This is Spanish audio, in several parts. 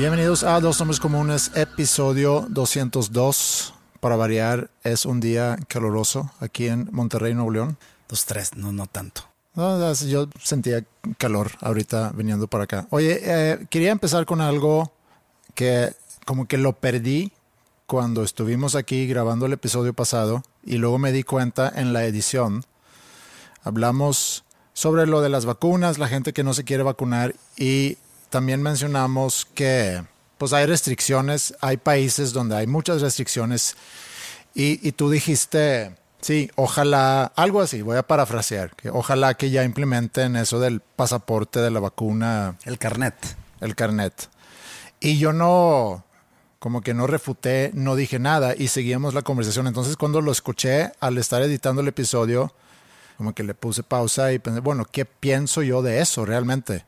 Bienvenidos a Dos Hombres Comunes, episodio 202. Para variar, es un día caluroso aquí en Monterrey, Nuevo León. Dos, tres, no, no tanto. No, yo sentía calor ahorita viniendo para acá. Oye, eh, quería empezar con algo que como que lo perdí cuando estuvimos aquí grabando el episodio pasado y luego me di cuenta en la edición. Hablamos sobre lo de las vacunas, la gente que no se quiere vacunar y también mencionamos que pues hay restricciones, hay países donde hay muchas restricciones y, y tú dijiste, sí, ojalá, algo así, voy a parafrasear, que ojalá que ya implementen eso del pasaporte de la vacuna, El carnet. el carnet. Y yo no, como que no refuté, no dije nada y seguíamos la conversación. Entonces cuando lo escuché al estar editando el episodio, como que le puse pausa y pensé, bueno, ¿qué pienso yo de eso realmente?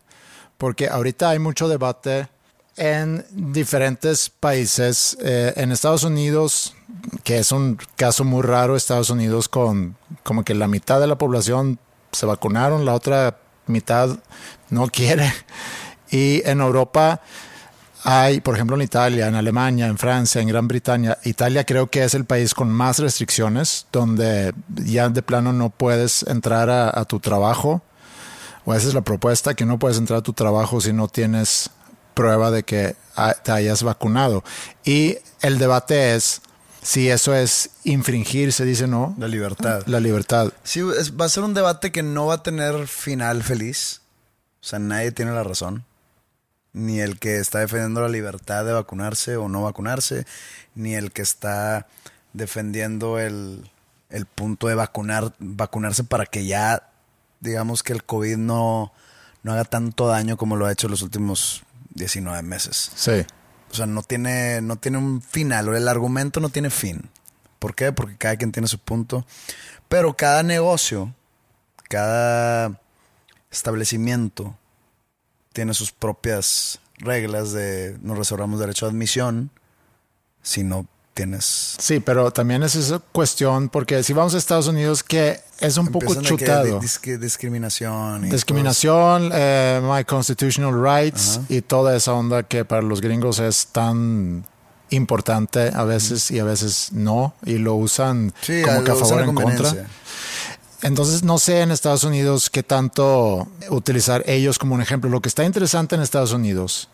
Porque ahorita hay mucho debate en diferentes países. Eh, en Estados Unidos, que es un caso muy raro, Estados Unidos con como que la mitad de la población se vacunaron, la otra mitad no quiere. Y en Europa hay, por ejemplo, en Italia, en Alemania, en Francia, en Gran Bretaña. Italia creo que es el país con más restricciones, donde ya de plano no puedes entrar a, a tu trabajo. O esa es la propuesta, que no puedes entrar a tu trabajo si no tienes prueba de que te hayas vacunado. Y el debate es si eso es infringir, se dice no, La libertad. la libertad. Sí, es- va a ser un debate que no va a tener final feliz. O sea, nadie tiene la razón. Ni el que está defendiendo la libertad de vacunarse o no vacunarse, ni el que está defendiendo el, el punto de vacunar, vacunarse para que ya, digamos que el COVID no, no haga tanto daño como lo ha hecho los últimos 19 meses. Sí. O sea, no tiene, no tiene un final, o el argumento no tiene fin. ¿Por qué? Porque cada quien tiene su punto. Pero cada negocio, cada establecimiento tiene sus propias reglas de nos reservamos derecho a admisión si no tienes... Sí, pero también es esa cuestión, porque si vamos a Estados Unidos, que es un poco que chutado. discriminación. Discriminación, eh, my constitutional rights y toda esa onda que para los gringos es tan importante a veces y a veces no, y lo usan. Sí, como que a favor o en contra. Entonces, no sé en Estados Unidos qué tanto utilizar ellos como un ejemplo. Lo que está interesante en Estados Unidos,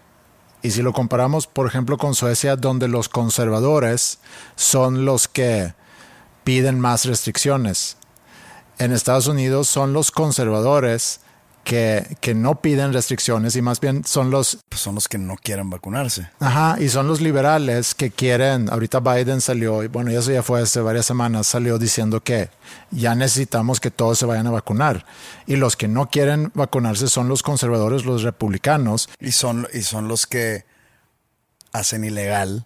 y si lo comparamos, por ejemplo, con Suecia, donde los conservadores son los que piden más restricciones. En Estados Unidos son los conservadores que, que no piden restricciones y más bien son los Pues son los que no quieren vacunarse. Ajá, y son los liberales que quieren, ahorita Biden salió, y bueno, eso ya fue hace varias semanas, salió diciendo que ya necesitamos que todos se vayan a vacunar. Y los que no quieren vacunarse son los conservadores, los republicanos. Y son, y son los que hacen ilegal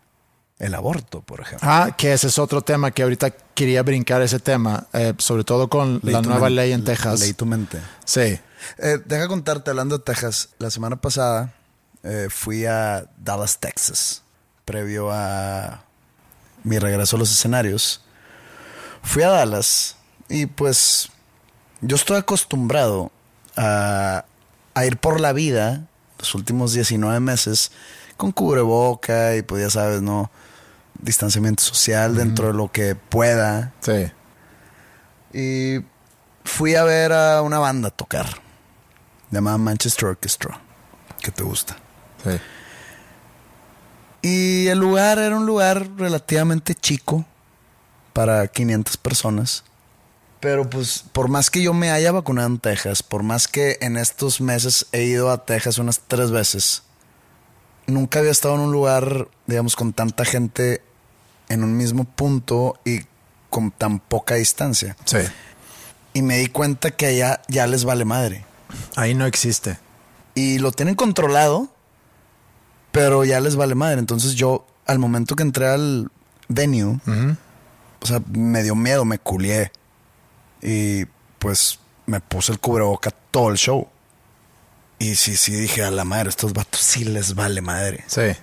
el aborto, por ejemplo. Ah, que ese es otro tema que ahorita quería brincar ese tema, eh, sobre todo con Leí la nueva ley en Texas. Leí tu mente. Sí. Eh, deja contarte, hablando de Texas, la semana pasada eh, fui a Dallas, Texas, previo a mi regreso a los escenarios. Fui a Dallas Y pues yo estoy acostumbrado a, a ir por la vida los últimos 19 meses con cubreboca y pues ya sabes, ¿no? Distanciamiento social dentro de lo que pueda. Sí. Y fui a ver a una banda tocar. Llamada Manchester Orchestra. Que te gusta. Sí. Y el lugar era un lugar relativamente chico para 500 personas. Pero pues por más que yo me haya vacunado en Texas, por más que en estos meses he ido a Texas unas tres veces, nunca había estado en un lugar, digamos, con tanta gente en un mismo punto y con tan poca distancia. Sí. Y me di cuenta que allá ya les vale madre. Ahí no existe. Y lo tienen controlado, pero ya les vale madre. Entonces yo, al momento que entré al venue, o sea, me dio miedo, me culié. Y pues me puse el cubreboca todo el show. Y sí, sí, dije a la madre, estos vatos sí les vale madre. Sí.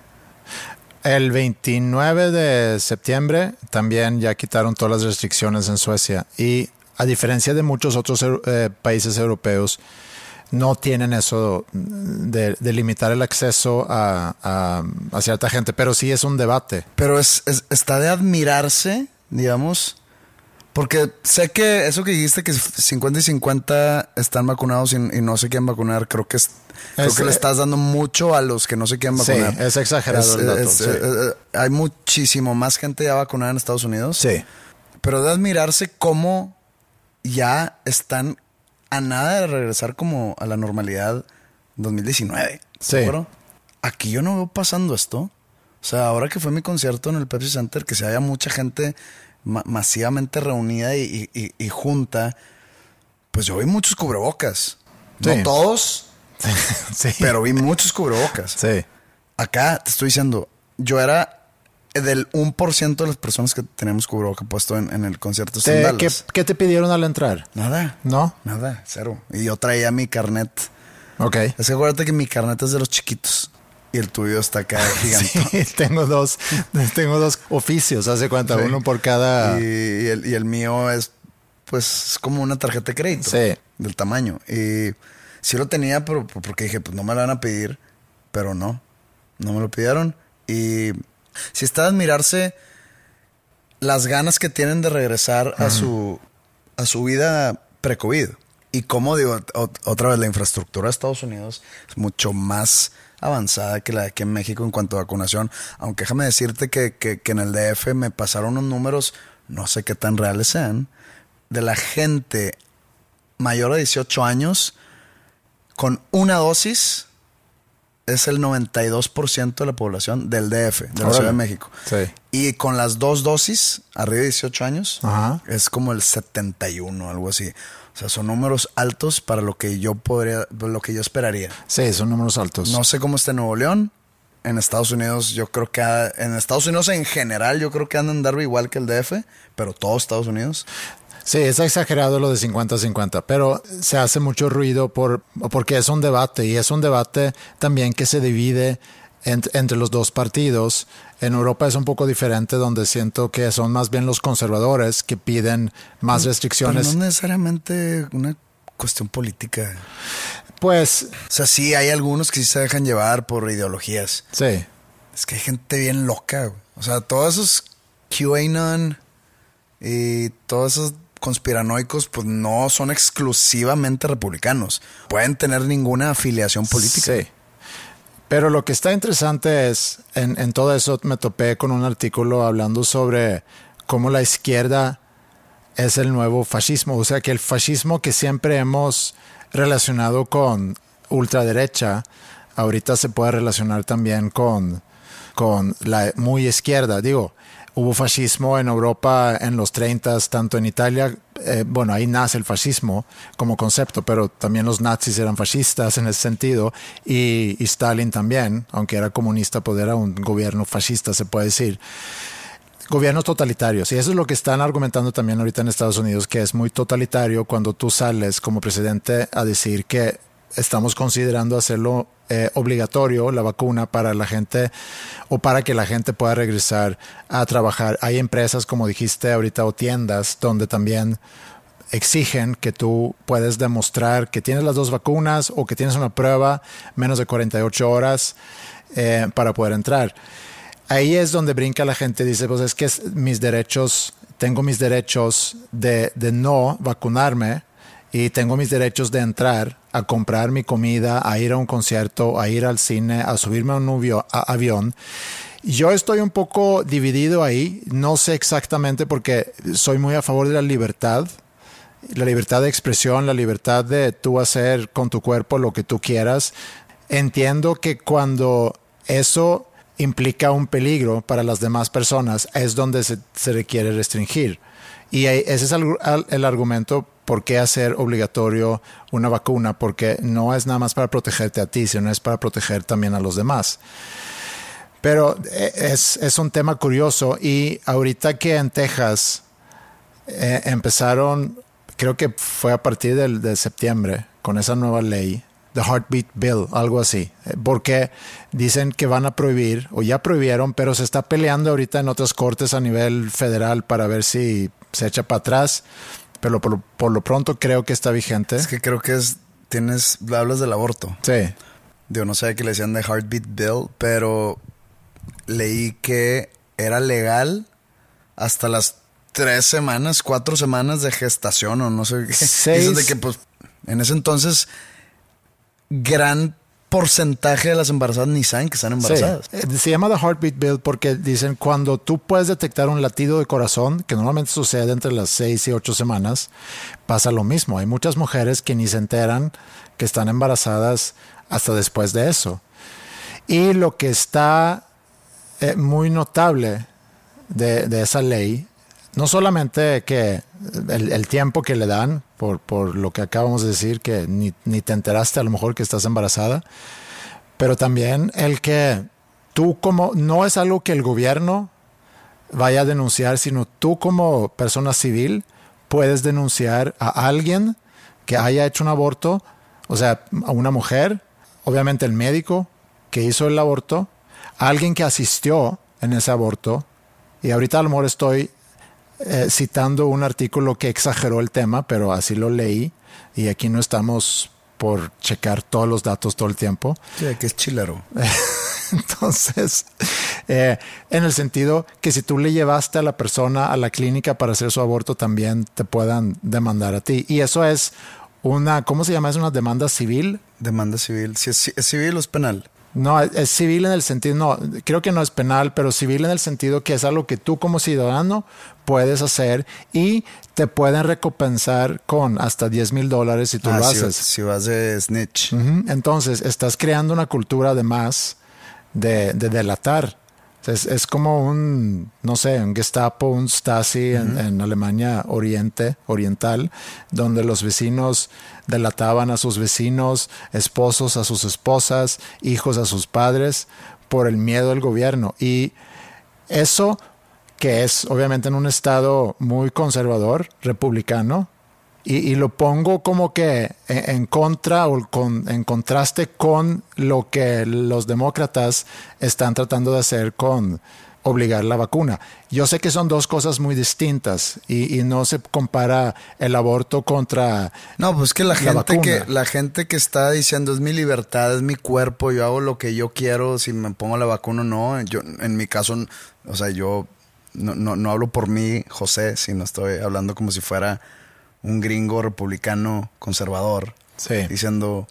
El 29 de septiembre también ya quitaron todas las restricciones en Suecia y a diferencia de muchos otros eh, países europeos, no tienen eso de, de limitar el acceso a, a, a, cierta gente, pero sí es un debate. Pero es, es, está de admirarse, digamos, porque sé que eso que dijiste que 50 y 50 están vacunados y, y no se quieren vacunar, creo que es, creo Es, que le eh, estás dando mucho a los que no se quieren Sí, vacunar. es exagerado el dato, sí. eh, eh, hay muchísimo más gente ya vacunada en Estados Unidos. Sí, Pero de admirarse cómo ya están a nada de regresar como a la normalidad 2019. Sí. Aquí yo no veo pasando esto. O sea, ahora que fue mi concierto en el Pepsi Center, que se haya mucha gente ma- masivamente reunida y- y junta, pues yo vi muchos cubrebocas. Sí. No todos, sí. pero vi muchos cubrebocas. sí. Acá te estoy diciendo, yo era del 1% de las personas que tenemos cubreboca puesto en, en el concierto Te-. ¿qué, qué te pidieron al entrar? Nada. ¿No? Nada, cero. Y yo traía mi carnet. Ok. Es que acuérdate que mi carnet es de los chiquitos. Y el tuyo está acá gigante. Sí, tengo dos, tengo dos oficios, hace cuenta, Sí. uno por cada. Y, y el, y el mío es, pues, es como una tarjeta de crédito. Sí. Del tamaño. Y sí lo tenía, pero porque dije, pues no me lo van a pedir. Pero no. No me lo pidieron. Y si está de admirarse las ganas que tienen de regresar a su a su vida pre-COVID. Y como digo, ot- otra vez, la infraestructura de Estados Unidos es mucho más avanzada que la de aquí en México en cuanto a vacunación. Aunque déjame decirte que, que- que en el DF me pasaron unos números, no sé qué tan reales sean, de la gente mayor de 18 años con una dosis es el 92% de la población del DF, de la Órale. Ciudad de México. Sí. Y con las dos dosis, arriba de 18 años, Ajá. es como el 71, algo así. O sea, son números altos para lo que yo podría, lo que yo esperaría. Sí, son números altos. No sé cómo está en Nuevo León. En Estados Unidos, yo creo que en Estados Unidos en general, yo creo que andan Darby igual que el DF, pero todo Estados Unidos. Sí, es exagerado lo de 50-50, pero se hace mucho ruido por, porque es un debate y es un debate también que se divide ent- entre los dos partidos. En Europa es un poco diferente, donde siento que son más bien los conservadores que piden más Pero restricciones. no necesariamente una cuestión política. Pues O sea, sí, hay algunos que sí se dejan llevar por ideologías. sí, Es que hay gente bien loca, güey. O sea, todos esos QAnon y todos esos conspiranoicos, pues no son exclusivamente republicanos. Pueden tener ninguna afiliación política. Sí. Pero lo que está interesante es, en, en todo eso me topé con un artículo hablando sobre cómo la izquierda es el nuevo fascismo. O sea, que el fascismo que siempre hemos relacionado con ultraderecha, ahorita se puede relacionar también con, con la muy izquierda. Digo, hubo fascismo en Europa en los 30, tanto en Italia, eh, bueno, ahí nace el fascismo como concepto, pero también los nazis eran fascistas en ese sentido y, y Stalin también, aunque era comunista, pues era un gobierno fascista, se puede decir gobiernos totalitarios. Y eso es lo que están argumentando también ahorita en Estados Unidos, que es muy totalitario cuando tú sales como presidente a decir que estamos considerando hacerlo eh, obligatorio la vacuna para la gente o para que la gente pueda regresar a trabajar. Hay empresas, como dijiste ahorita, o tiendas donde también exigen que tú puedes demostrar que tienes las dos vacunas o que tienes una prueba menos de 48 horas eh, para poder entrar. Ahí es donde brinca la gente, dice, pues es que mis derechos, tengo mis derechos de, de no vacunarme y tengo mis derechos de entrar a comprar mi comida, a ir a un concierto, a ir al cine, a subirme a un avión. Yo estoy un poco dividido ahí, no sé exactamente porque soy muy a favor de la libertad, la libertad de expresión, la libertad de tú hacer con tu cuerpo lo que tú quieras. Entiendo que cuando eso implica un peligro para las demás personas es donde se, requiere restringir. Y ese es el, el argumento por qué hacer obligatorio una vacuna, porque no es nada más para protegerte a ti, sino es para proteger también a los demás. Pero eh, es, es un tema curioso y ahorita que en Texas eh, empezaron, creo que fue a partir del, de septiembre, con esa nueva ley, The Heartbeat Bill, algo así, porque dicen que van a prohibir, o ya prohibieron, pero se está peleando ahorita en otras cortes a nivel federal para ver si se echa para atrás, pero por, por lo pronto creo que está vigente. Es que creo que es, tienes, hablas del aborto. Sí. Digo, no sé qué le decían de Heartbeat Bill, pero leí que era legal hasta las tres semanas, cuatro semanas de gestación o no sé qué. Seis. de que, pues, en ese entonces, gran porcentaje de las embarazadas ni saben que están embarazadas. Eh, se llama The Heartbeat Bill porque dicen cuando tú puedes detectar un latido de corazón, que normalmente sucede entre las seis y ocho semanas, pasa lo mismo. Hay muchas mujeres que ni se enteran que están embarazadas hasta después de eso. Y lo que está eh, muy notable de, esa ley, no solamente que el, tiempo que le dan, por, por, lo que acabamos de decir, que ni, ni, te enteraste a lo mejor que estás embarazada, pero también el que tú como, no es algo que el gobierno vaya a denunciar, sino tú como persona civil puedes denunciar a alguien que haya hecho un aborto, o sea, a una mujer, obviamente el médico que hizo el aborto, alguien que asistió en ese aborto, y ahorita a lo mejor estoy eh, citando un artículo que exageró el tema, pero así lo leí, y aquí no estamos por checar todos los datos todo el tiempo. Sí, que es chilero. Entonces, eh, en el sentido que si tú le llevaste a la persona a la clínica para hacer su aborto, también te puedan demandar a ti. Y eso es una, ¿cómo se llama? ¿Es una demanda civil? Demanda civil. Si es, es civil o es penal. No, es civil en el sentido, no, creo que no es penal, pero civil en el sentido que es algo que tú como ciudadano puedes hacer y te pueden recompensar con hasta 10 mil dólares si tú ah, lo si, haces. Si vas de snitch. Entonces, estás creando una cultura además de, de delatar. Es, como un, no sé, un Gestapo, un Stasi en, Alemania Oriente, Oriental, donde los vecinos delataban a sus vecinos, esposos a sus esposas, hijos a sus padres, por el miedo del gobierno. Y eso, que es obviamente en un estado muy conservador, republicano, y, lo pongo como que en, contra o con, en contraste con lo que los demócratas están tratando de hacer con obligar la vacuna. Yo sé que son dos cosas muy distintas y, no se compara el aborto contra no pues que la, gente que la gente que está diciendo es mi libertad es mi cuerpo yo hago lo que yo quiero si me pongo la vacuna o no yo en mi caso o sea yo no, no, no hablo por mí José sino estoy hablando como si fuera un gringo republicano conservador diciendo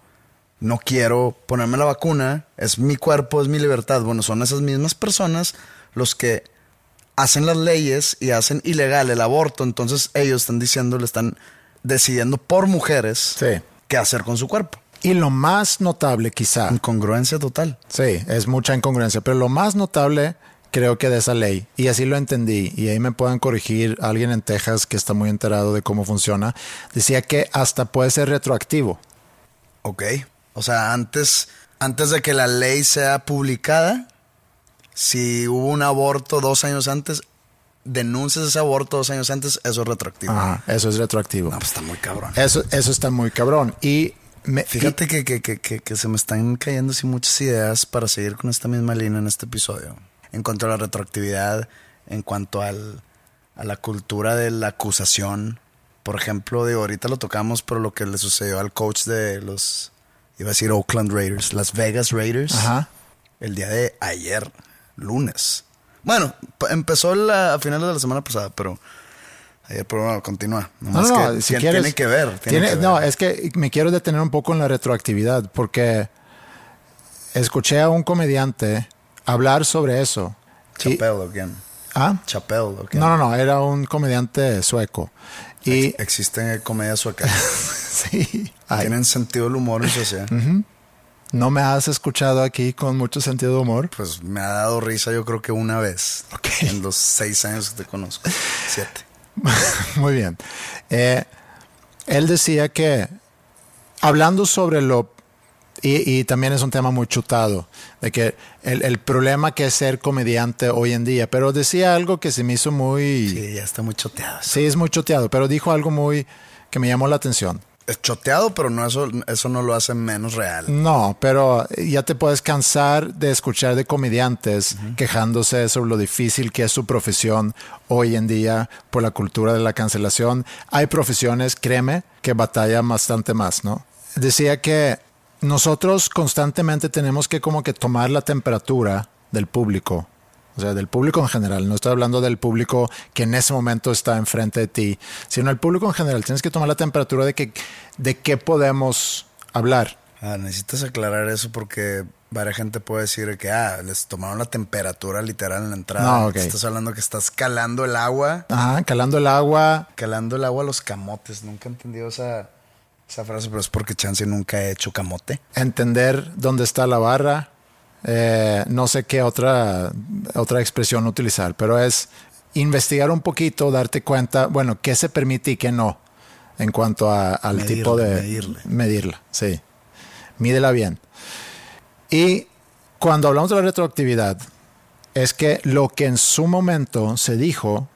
no quiero ponerme la vacuna, es mi cuerpo, es mi libertad. Bueno, son esas mismas personas los que hacen las leyes y hacen ilegal el aborto, entonces ellos están diciendo, le están decidiendo por mujeres qué hacer con su cuerpo. Y lo más notable quizá. Incongruencia total. Sí, es mucha incongruencia, pero lo más notable creo que de esa ley, y así lo entendí, y ahí me pueden corregir alguien en Texas que está muy enterado de cómo funciona, decía que hasta puede ser retroactivo. Ok, o sea, antes, antes de que la ley sea publicada, si hubo un aborto dos años antes, denuncias ese aborto dos años antes, eso es retroactivo. Ajá, eso es retroactivo. No, pues está muy cabrón. Eso, eso está muy cabrón. Y me, Fíjate que, que, que, que, se me están cayendo así muchas ideas para seguir con esta misma línea en este episodio en cuanto a la retroactividad, en cuanto al, a la cultura de la acusación, Por ejemplo, digo, ahorita lo tocamos, pero lo que le sucedió al coach de los, iba a decir Oakland Raiders, Las Vegas Raiders, Ajá. el día de ayer, lunes. Bueno, empezó la, a finales de la semana pasada, pero ayer, pero bueno, continúa. No, Nomás no, que si quieres- tiene que ver. tiene tiene- que ver. No, es que me quiero detener un poco en la retroactividad porque escuché a un comediante hablar sobre eso. Y- Chappelle, again. ¿Ah? Chappelle, again. No, no, no, era un comediante sueco. Y Ex- Existen comedias suecas. sí, ay, Tienen sentido del humor en sociedad. no me has escuchado aquí con mucho sentido de humor. Pues me ha dado risa yo creo que una vez. Ok. En los seis años que te conozco. Siete. Muy bien. Eh, él decía que, hablando sobre lo, y, y también es un tema muy chutado, de que el, el problema que es ser comediante hoy en día, pero decía algo que se me hizo muy... Sí, ya está muy choteado. Sí, es muy choteado, pero dijo algo muy que me llamó la atención. Es choteado, pero no eso, eso no lo hace menos real. No, pero ya te puedes cansar de escuchar de comediantes quejándose sobre lo difícil que es su profesión hoy en día por la cultura de la cancelación. Hay profesiones, créeme, que batallan bastante más, ¿no? Decía que nosotros constantemente tenemos que como que tomar la temperatura del público. O sea, del público en general. No estoy hablando del público que en ese momento está enfrente de ti, sino el público en general. Tienes que tomar la temperatura de que de qué podemos hablar. Ah, necesitas aclarar eso porque varias gente puede decir que ah, les tomaron la temperatura literal en la entrada. No, ok. Estás hablando que estás calando el agua. Ajá, calando el agua. Calando el agua a los camotes. Nunca he entendido esa, esa frase, pero es porque Chance nunca ha hecho camote. entender dónde está la barra. eh, no sé qué otra, otra expresión utilizar, pero es investigar un poquito, darte cuenta, bueno, qué se permite y qué no en cuanto a- al Medirle, tipo de... medirle. Medirla, sí. Mídela bien. Y cuando hablamos de la retroactividad, es que lo que en su momento se dijo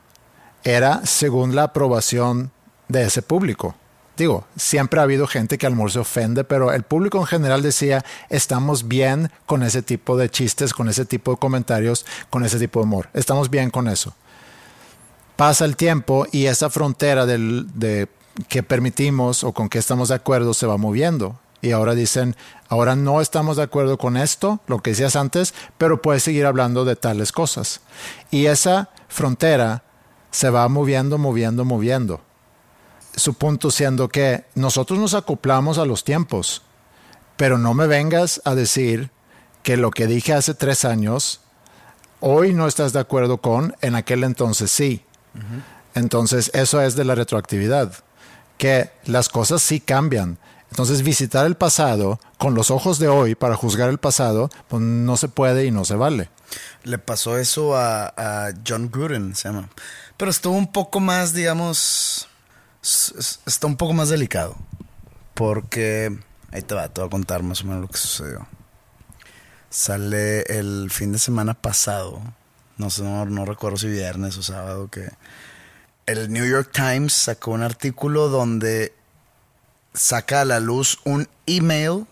era según la aprobación de ese público. Digo, siempre ha habido gente que al mejor se ofende, pero el público en general decía, estamos bien con ese tipo de chistes, con ese tipo de comentarios, con ese tipo de humor. Estamos bien con eso. Pasa el tiempo y esa frontera de que permitimos o con qué estamos de acuerdo se va moviendo. Y ahora dicen, ahora no estamos de acuerdo con esto, lo que decías antes, pero puedes seguir hablando de tales cosas. Y esa frontera se va moviendo, moviendo, moviendo su punto siendo que nosotros nos acoplamos a los tiempos, pero no me vengas a decir que lo que dije hace tres años, hoy no estás de acuerdo con, en aquel entonces sí. Entonces eso es de la retroactividad, que las cosas sí cambian. Entonces visitar el pasado con los ojos de hoy para juzgar el pasado, pues no se puede y no se vale. Le pasó eso a, a John Gruden, se llama. Pero estuvo un poco más, digamos, está un poco más delicado. Porque, ahí te va, te voy a contar más o menos lo que sucedió. Sale el fin de semana pasado, no sé, no, recuerdo si viernes o sábado, que el New York Times sacó un artículo donde saca a la luz un email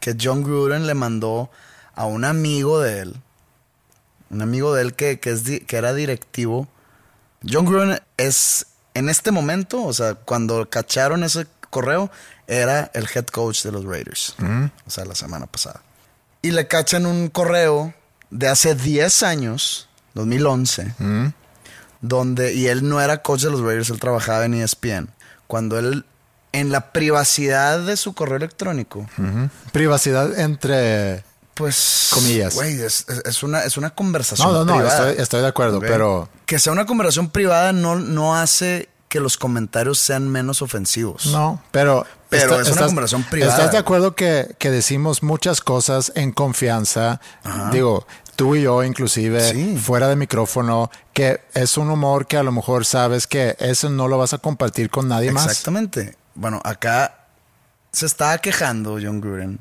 que John Gruden le mandó a un amigo de él un amigo de él que, que, es que era directivo. John Gruden es, en este momento, o sea, cuando cacharon ese correo, era el head coach de los Raiders. O sea, la semana pasada. Y le cachan un correo de hace 10 años, 2011, donde, y él no era coach de los Raiders, él trabajaba en ESPN. Cuando él, en la privacidad de su correo electrónico, Privacidad entre... pues. Comillas. Güey, es, una, es una conversación. No, no, no, privada. estoy, estoy de acuerdo, pero... Que sea una conversación privada no, no hace que los comentarios sean menos ofensivos. No, pero... Pero es una conversación privada. ¿Estás de acuerdo que, que decimos muchas cosas en confianza? Digo, tú y yo inclusive, Sí. fuera de micrófono, que es un humor que a lo mejor sabes que eso no lo vas a compartir con nadie más. Exactamente. Bueno, acá se estaba quejando John Gruden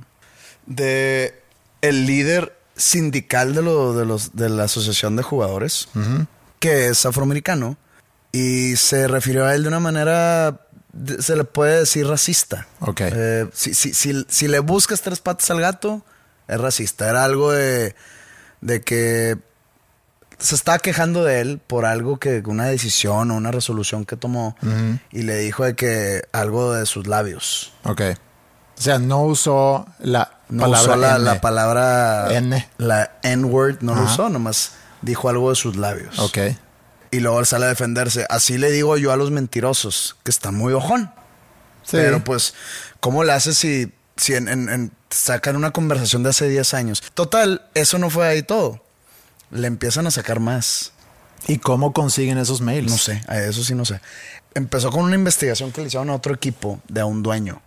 de el líder sindical de, lo- de, los, de la Asociación de Jugadores, que es afroamericano, y se refirió a él de una manera, se le puede decir racista. Ok. Eh, si, si, si, si le buscas tres patas al gato, es racista. Era algo de, de que se estaba quejando de él por algo que, una decisión o una resolución que tomó y le dijo de que algo de sus labios. Ok. O sea, no usó la No palabra usó la, N. la palabra N. La N-word no lo usó, nomás dijo algo de sus labios. Ok. Y luego él sale a defenderse. Así le digo yo a los mentirosos, que está muy ojón. Sí. Pero pues, ¿cómo le haces si, si en, en- en- sacan una conversación de hace 10 años? Total, eso no fue ahí todo. Le empiezan a sacar más. ¿Y cómo consiguen esos mails? No sé, a eso sí no sé. Empezó con una investigación que le hicieron a otro equipo de a un dueño,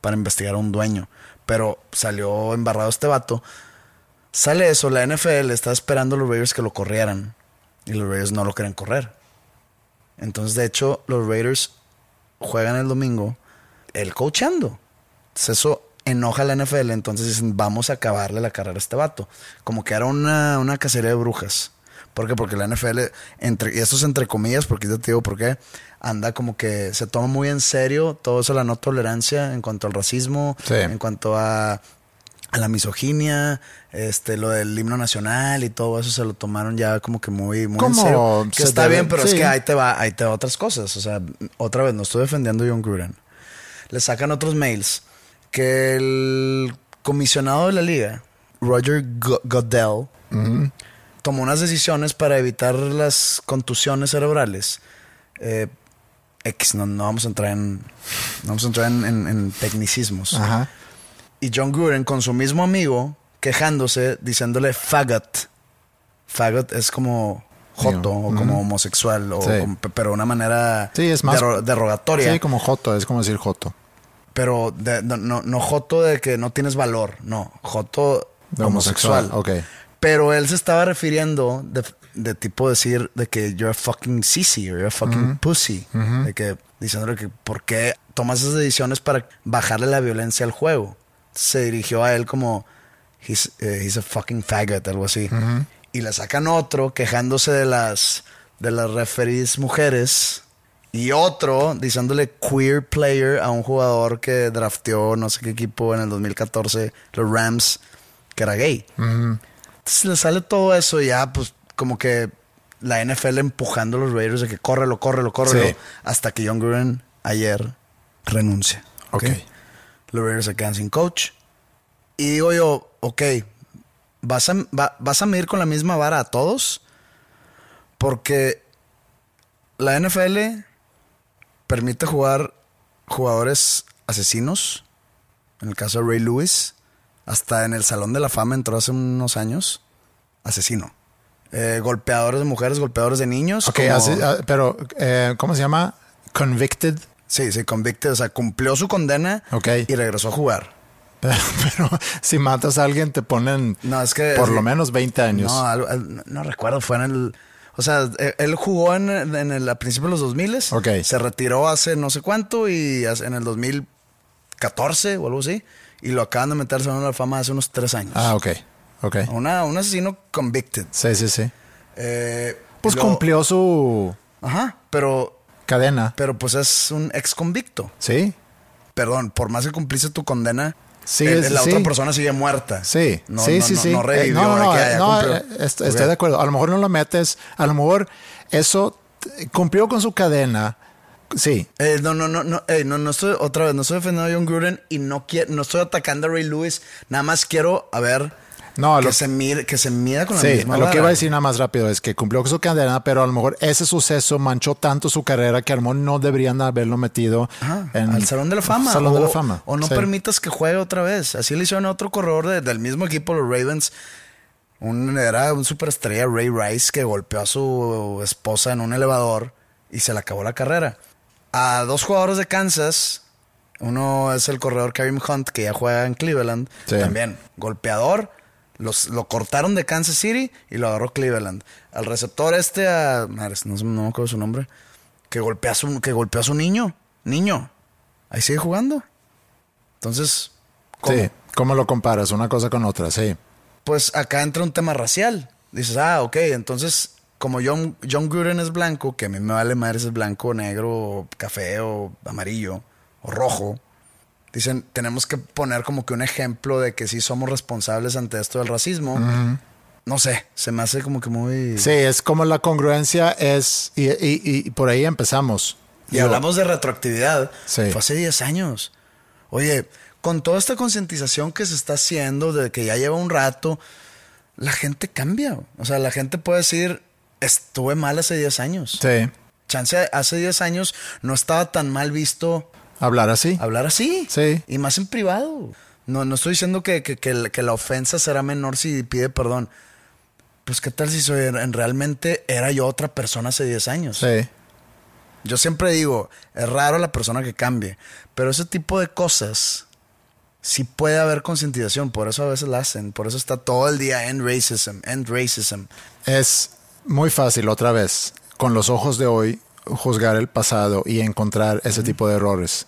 para investigar a un dueño. Pero salió embarrado este vato. Sale eso, la NFL está esperando a los Raiders que lo corrieran. Y los Raiders no lo quieren correr. Entonces, de hecho, los Raiders juegan el domingo, él coachando. Entonces, eso enoja a la NFL. Entonces dicen, vamos a acabarle la carrera a este vato. Como que era una, una cacería de brujas. ¿Por qué? Porque la NFL, entre, y esto es entre comillas, porque yo te digo por qué, anda como que se toma muy en serio todo eso, la no tolerancia en cuanto al racismo, Sí. en cuanto a, a la misoginia, este, lo del himno nacional y todo eso se lo tomaron ya como que muy, muy en serio. Que está bien, pero es sí. que ahí te va, ahí te va otras cosas. O sea, otra vez, no estoy defendiendo a John Gruden. Le sacan otros mails que el comisionado de la liga, Roger Go- Goodell, tomó unas decisiones para evitar las contusiones cerebrales. Eh, X, no, no vamos a entrar en, no vamos a entrar en, en- en tecnicismos. Ajá. Y John Gruden con su mismo amigo quejándose, diciéndole faggot. Faggot es como joto o como homosexual, o Sí. como- pero de una manera Sí, es más- derro- derogatoria. Sí, como Joto, es como decir Joto. Pero de- no, no, joto de que no tienes valor, no, joto De homosexual. homosexual, ok. Pero él se estaba refiriendo de, de tipo decir de que you're a fucking sissy or you're a fucking pussy. De que diciéndole que por qué tomas esas decisiones para bajarle la violencia al juego. Se dirigió a él como he's, eh, he's a fucking faggot, algo así. Y le sacan otro quejándose de las de las referees mujeres. Y otro diciéndole queer player a un jugador que drafteó no sé qué equipo en el 2014, los Rams, que era gay. Entonces le sale todo eso y ya, pues, como que la NFL empujando a los Raiders de que córrelo, córrelo, córrelo. Sí. Hasta que John Gruden ayer renuncia. Ok. Los Raiders se quedan sin coach. Y digo yo, ok, ¿vas a, va- ¿vas a medir con la misma vara a todos? Porque la NFL permite jugar jugadores asesinos. En el caso de Ray Lewis, hasta en el Salón de la Fama entró hace unos años. Asesino. Eh, golpeadores de mujeres, golpeadores de niños. Ok, como- así- ah, pero eh, ¿cómo se llama? Convicted. Sí, sí, convicted. O sea, cumplió su condena Ok. y regresó a jugar. Pero, pero si matas a alguien te ponen No, es que. por lo menos 20 años. No, no, no recuerdo, fue en el. O sea, él, él jugó en, en el, a principios de los 2000 Ok. Se retiró hace no sé cuánto y en el 2014 o algo así. Y lo acaban de meter de la Fama hace unos tres años. Ah, ok. Ok. Una, un asesino convicted. Sí, sí, sí. Eh, Pues cumplió su Ajá, pero, cadena. pero pues es un ex convicto. Sí. Perdón, por más que cumpliste tu condena, sí, la sí. otra persona sigue muerta. Sí, No, sí, no, sí, no- sí. No revivió. Eh, no, eh, haya no, eh, Ok. estoy de acuerdo. A lo mejor no lo metes, a lo mejor eso cumplió con su cadena. Sí, Eh, no, no, no, no, eh, no, no estoy, otra vez, no estoy defendiendo a John Gruden y no quiero, no estoy atacando a Ray Lewis, nada más quiero, a ver, No, a que, lo- se mide, que se mida con la sí. misma Lo que iba a decir nada más rápido es que cumplió con su cadena, pero a lo mejor ese suceso manchó tanto su carrera que a lo mejor no deberían haberlo metido Ajá, en al Salón de la Fama. Salón de o, la Fama. O no Sí. permitas que juegue otra vez. Así le hicieron a otro corredor de- del mismo equipo, los Ravens. Un, era un superestrella, Ray Rice, que golpeó a su esposa en un elevador y se le acabó la carrera. A dos jugadores de Kansas, uno es el corredor Kareem Hunt, que ya juega en Cleveland, Sí. también golpeador. Los, lo cortaron de Kansas City y lo agarró Cleveland. Al receptor este, a, no, no me acuerdo su nombre, que golpeó a su, que golpeó a su niño. Niño. Ahí sigue jugando. Entonces, ¿cómo? Sí. ¿Cómo lo comparas una cosa con otra? Sí. pues acá entra un tema racial. Dices, ah, ok, entonces, como John, John Gruden es blanco, que a mí me vale madre si es blanco, negro, café, o amarillo, o rojo. Dicen, tenemos que poner como que un ejemplo de que sí somos responsables ante esto del racismo. no sé, se me hace como que muy... Sí, es como la congruencia es, y, y- y por ahí empezamos. Y Digo, hablamos de retroactividad. Sí. Fue hace 10 años. Oye, con toda esta concientización que se está haciendo, de que ya lleva un rato, la gente cambia. O sea, la gente puede decir, estuve mal hace 10 años. Sí, Chance, hace 10 años no estaba tan mal visto hablar así. hablar así. Sí. Y más en privado. No, no estoy diciendo que, que- que la- que la ofensa será menor si pide perdón. Pues qué tal si soy, en- realmente era yo otra persona hace 10 años. Sí, Yo siempre digo, es raro la persona que cambie, pero ese tipo de cosas sí puede haber concientización, por eso a veces la hacen, por eso está todo el día end racism, end racism. es muy fácil otra vez, con los ojos de hoy, juzgar el pasado y encontrar ese tipo de errores.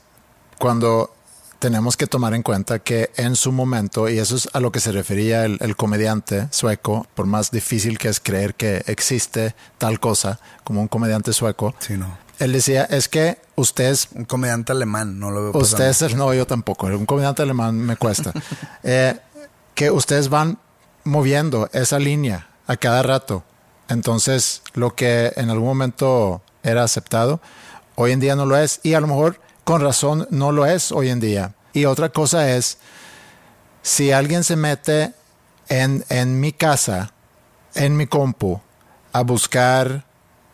Cuando tenemos que tomar en cuenta que en su momento, y eso es a lo que se refería el, el comediante sueco, por más difícil que es creer que existe tal cosa como un comediante sueco, Sí, no. él decía, es que ustedes Un comediante alemán, no lo veo pasando. Ustedes, es- no, yo tampoco. Un comediante alemán me cuesta. Eh, que ustedes van moviendo esa línea a cada rato. Entonces, lo que en algún momento era aceptado, hoy en día no lo es. Y a lo mejor con razón no lo es hoy en día. Y otra cosa es, si alguien se mete en, en mi casa, en mi compu, a buscar,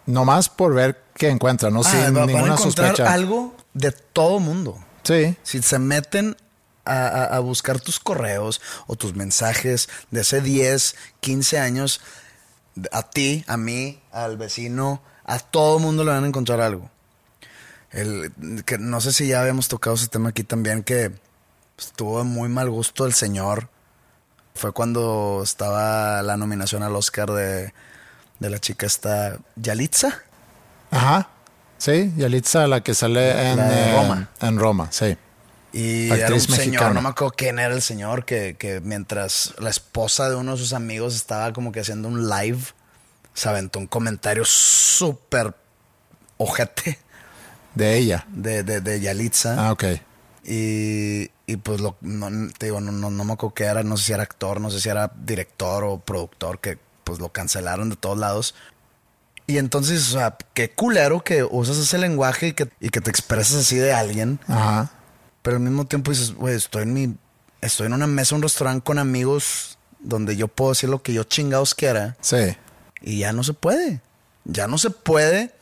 nomás por ver qué encuentra, no Ah, sin va- ninguna encontrar sospecha. algo de todo mundo. Sí. Si se meten a, a- a buscar tus correos o tus mensajes de hace 10, 15 años, a ti, a mí, al vecino, a todo mundo le van a encontrar algo. El, que no sé si ya habíamos tocado ese tema aquí también, que estuvo de muy mal gusto el señor. Fue cuando estaba la nominación al Oscar de, de la chica esta Yalitza. Ajá. Sí, Yalitza, la que sale en La eh, Roma. En Roma, sí. Y era un señor, no me acuerdo quién era el señor, que, que mientras la esposa de uno de sus amigos estaba como que haciendo un live, se aventó un comentario súper ojete De ella. de, de, de Yalitza. Ah, ok. Y, y pues lo, no, te digo, no, no, no me acuerdo qué era, no sé si era actor, no sé si era director o productor, que pues lo cancelaron de todos lados. Y entonces, o sea, qué culero que usas ese lenguaje y que, y que te expresas así de alguien. Ajá. Pero al mismo tiempo dices, güey, estoy en mi. Estoy en una mesa, un restaurante con amigos donde yo puedo decir lo que yo chingados quiera. Sí. Y ya no se puede. Ya no se puede.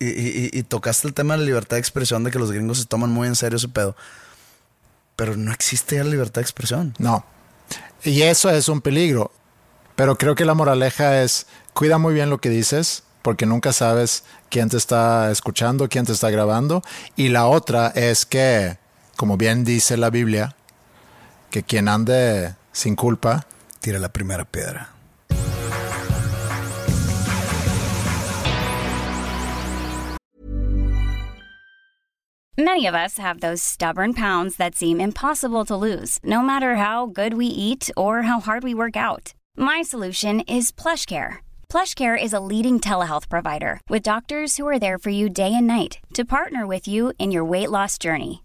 Y, y- y- tocaste el tema de la libertad de expresión, de que los gringos se toman muy en serio ese pedo. Pero no existe ya la libertad de expresión. No. Y eso es un peligro. Pero creo que la moraleja es, cuida muy bien lo que dices, porque nunca sabes quién te está escuchando, quién te está grabando. Y la otra es que, como bien dice la Biblia, que quien ande sin culpa, Tira la primera piedra. Many of us have those stubborn pounds that seem impossible to lose, no matter how good we eat or how hard we work out. My solution is PlushCare. PlushCare is a leading telehealth provider with doctors who are there for you day and night to partner with you in your weight loss journey.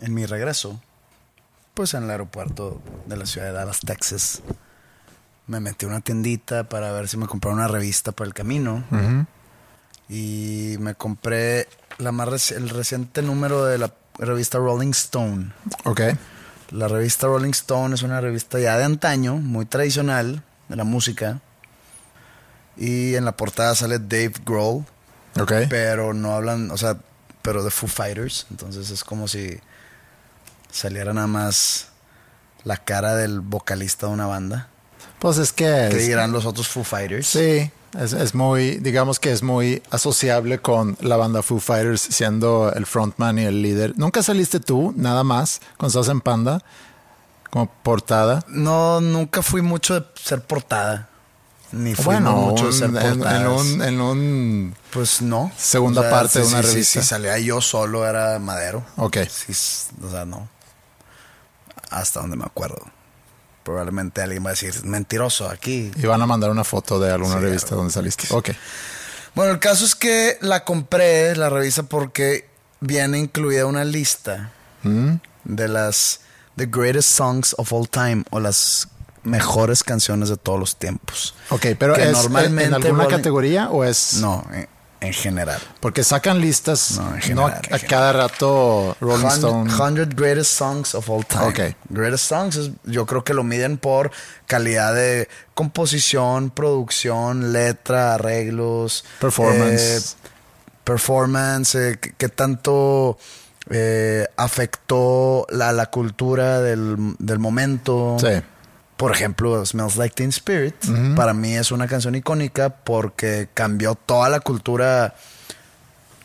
En mi regreso, pues en el aeropuerto de la ciudad de Dallas, Texas, me metí a una tiendita para ver si me compraba una revista para el camino. Y me compré la más reci- el reciente número de la revista Rolling Stone. ok. La revista Rolling Stone es una revista ya de antaño, muy tradicional de la música. Y en la portada sale Dave Grohl, Ok. pero no hablan, o sea, pero de Foo Fighters. Entonces es como si saliera nada más la cara del vocalista de una banda. Pues es que... ¿Qué es- dirán los otros Foo Fighters? Sí, es, es muy, digamos que es muy asociable con la banda Foo Fighters siendo el frontman y el líder. ¿Nunca saliste tú, nada más, cuando estás en Panda, como portada? No, nunca fui mucho de ser portada. Ni fui Bueno, mucho de ser un- en, un, en un... Pues no. Segunda parte de una sí, revista. Si salía yo solo era madero. Ok. O sea, no. Hasta donde me acuerdo. Probablemente alguien va a decir, mentiroso, aquí. Y van a mandar una foto de alguna Sí, revista claro. donde saliste. Ok. Bueno, el caso es que la compré, la revista, porque viene incluida una lista Mm. de las The Greatest Songs of All Time o las mejores canciones de todos los tiempos. Ok, pero Que ¿es normalmente en alguna Rolling- categoría o es...? No, en, en general. Porque sacan listas, No, en no, general, a, en a cada rato Rolling 100, Stone. 100 Greatest Songs of All Time. Ok. Greatest Songs, es- yo creo que lo miden por calidad de composición, producción, letra, arreglos. Performance. eh, performance, eh, qué, qué tanto eh, afectó la, la cultura del, del momento. Sí. Por ejemplo, Smells Like Teen Spirit, para mí es una canción icónica porque cambió toda la cultura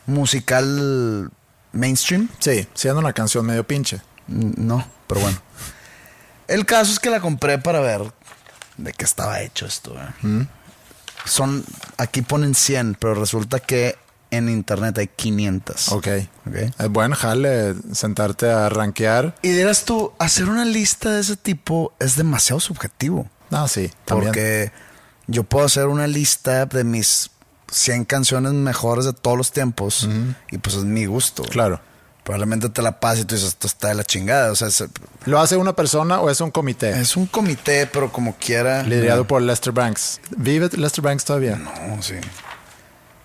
musical mainstream. Sí, siendo una canción medio pinche. No, pero bueno. El caso es que la compré para ver de qué estaba hecho esto. ¿eh? Son, aquí ponen 100, pero resulta que en internet hay 500. Ok. Ok. Es buen jale sentarte a rankear. Y dirás tú, hacer una lista de ese tipo es demasiado subjetivo. No, sí, también. Porque yo puedo hacer una lista de mis 100 canciones mejores de todos los tiempos y pues es mi gusto. Claro. Probablemente te la pases y tú dices, esto está de la chingada. O sea, es, ¿Lo hace una persona o es un comité? es un comité, pero como quiera. Liderado por Lester Banks. ¿Vive Lester Banks todavía? No, sí.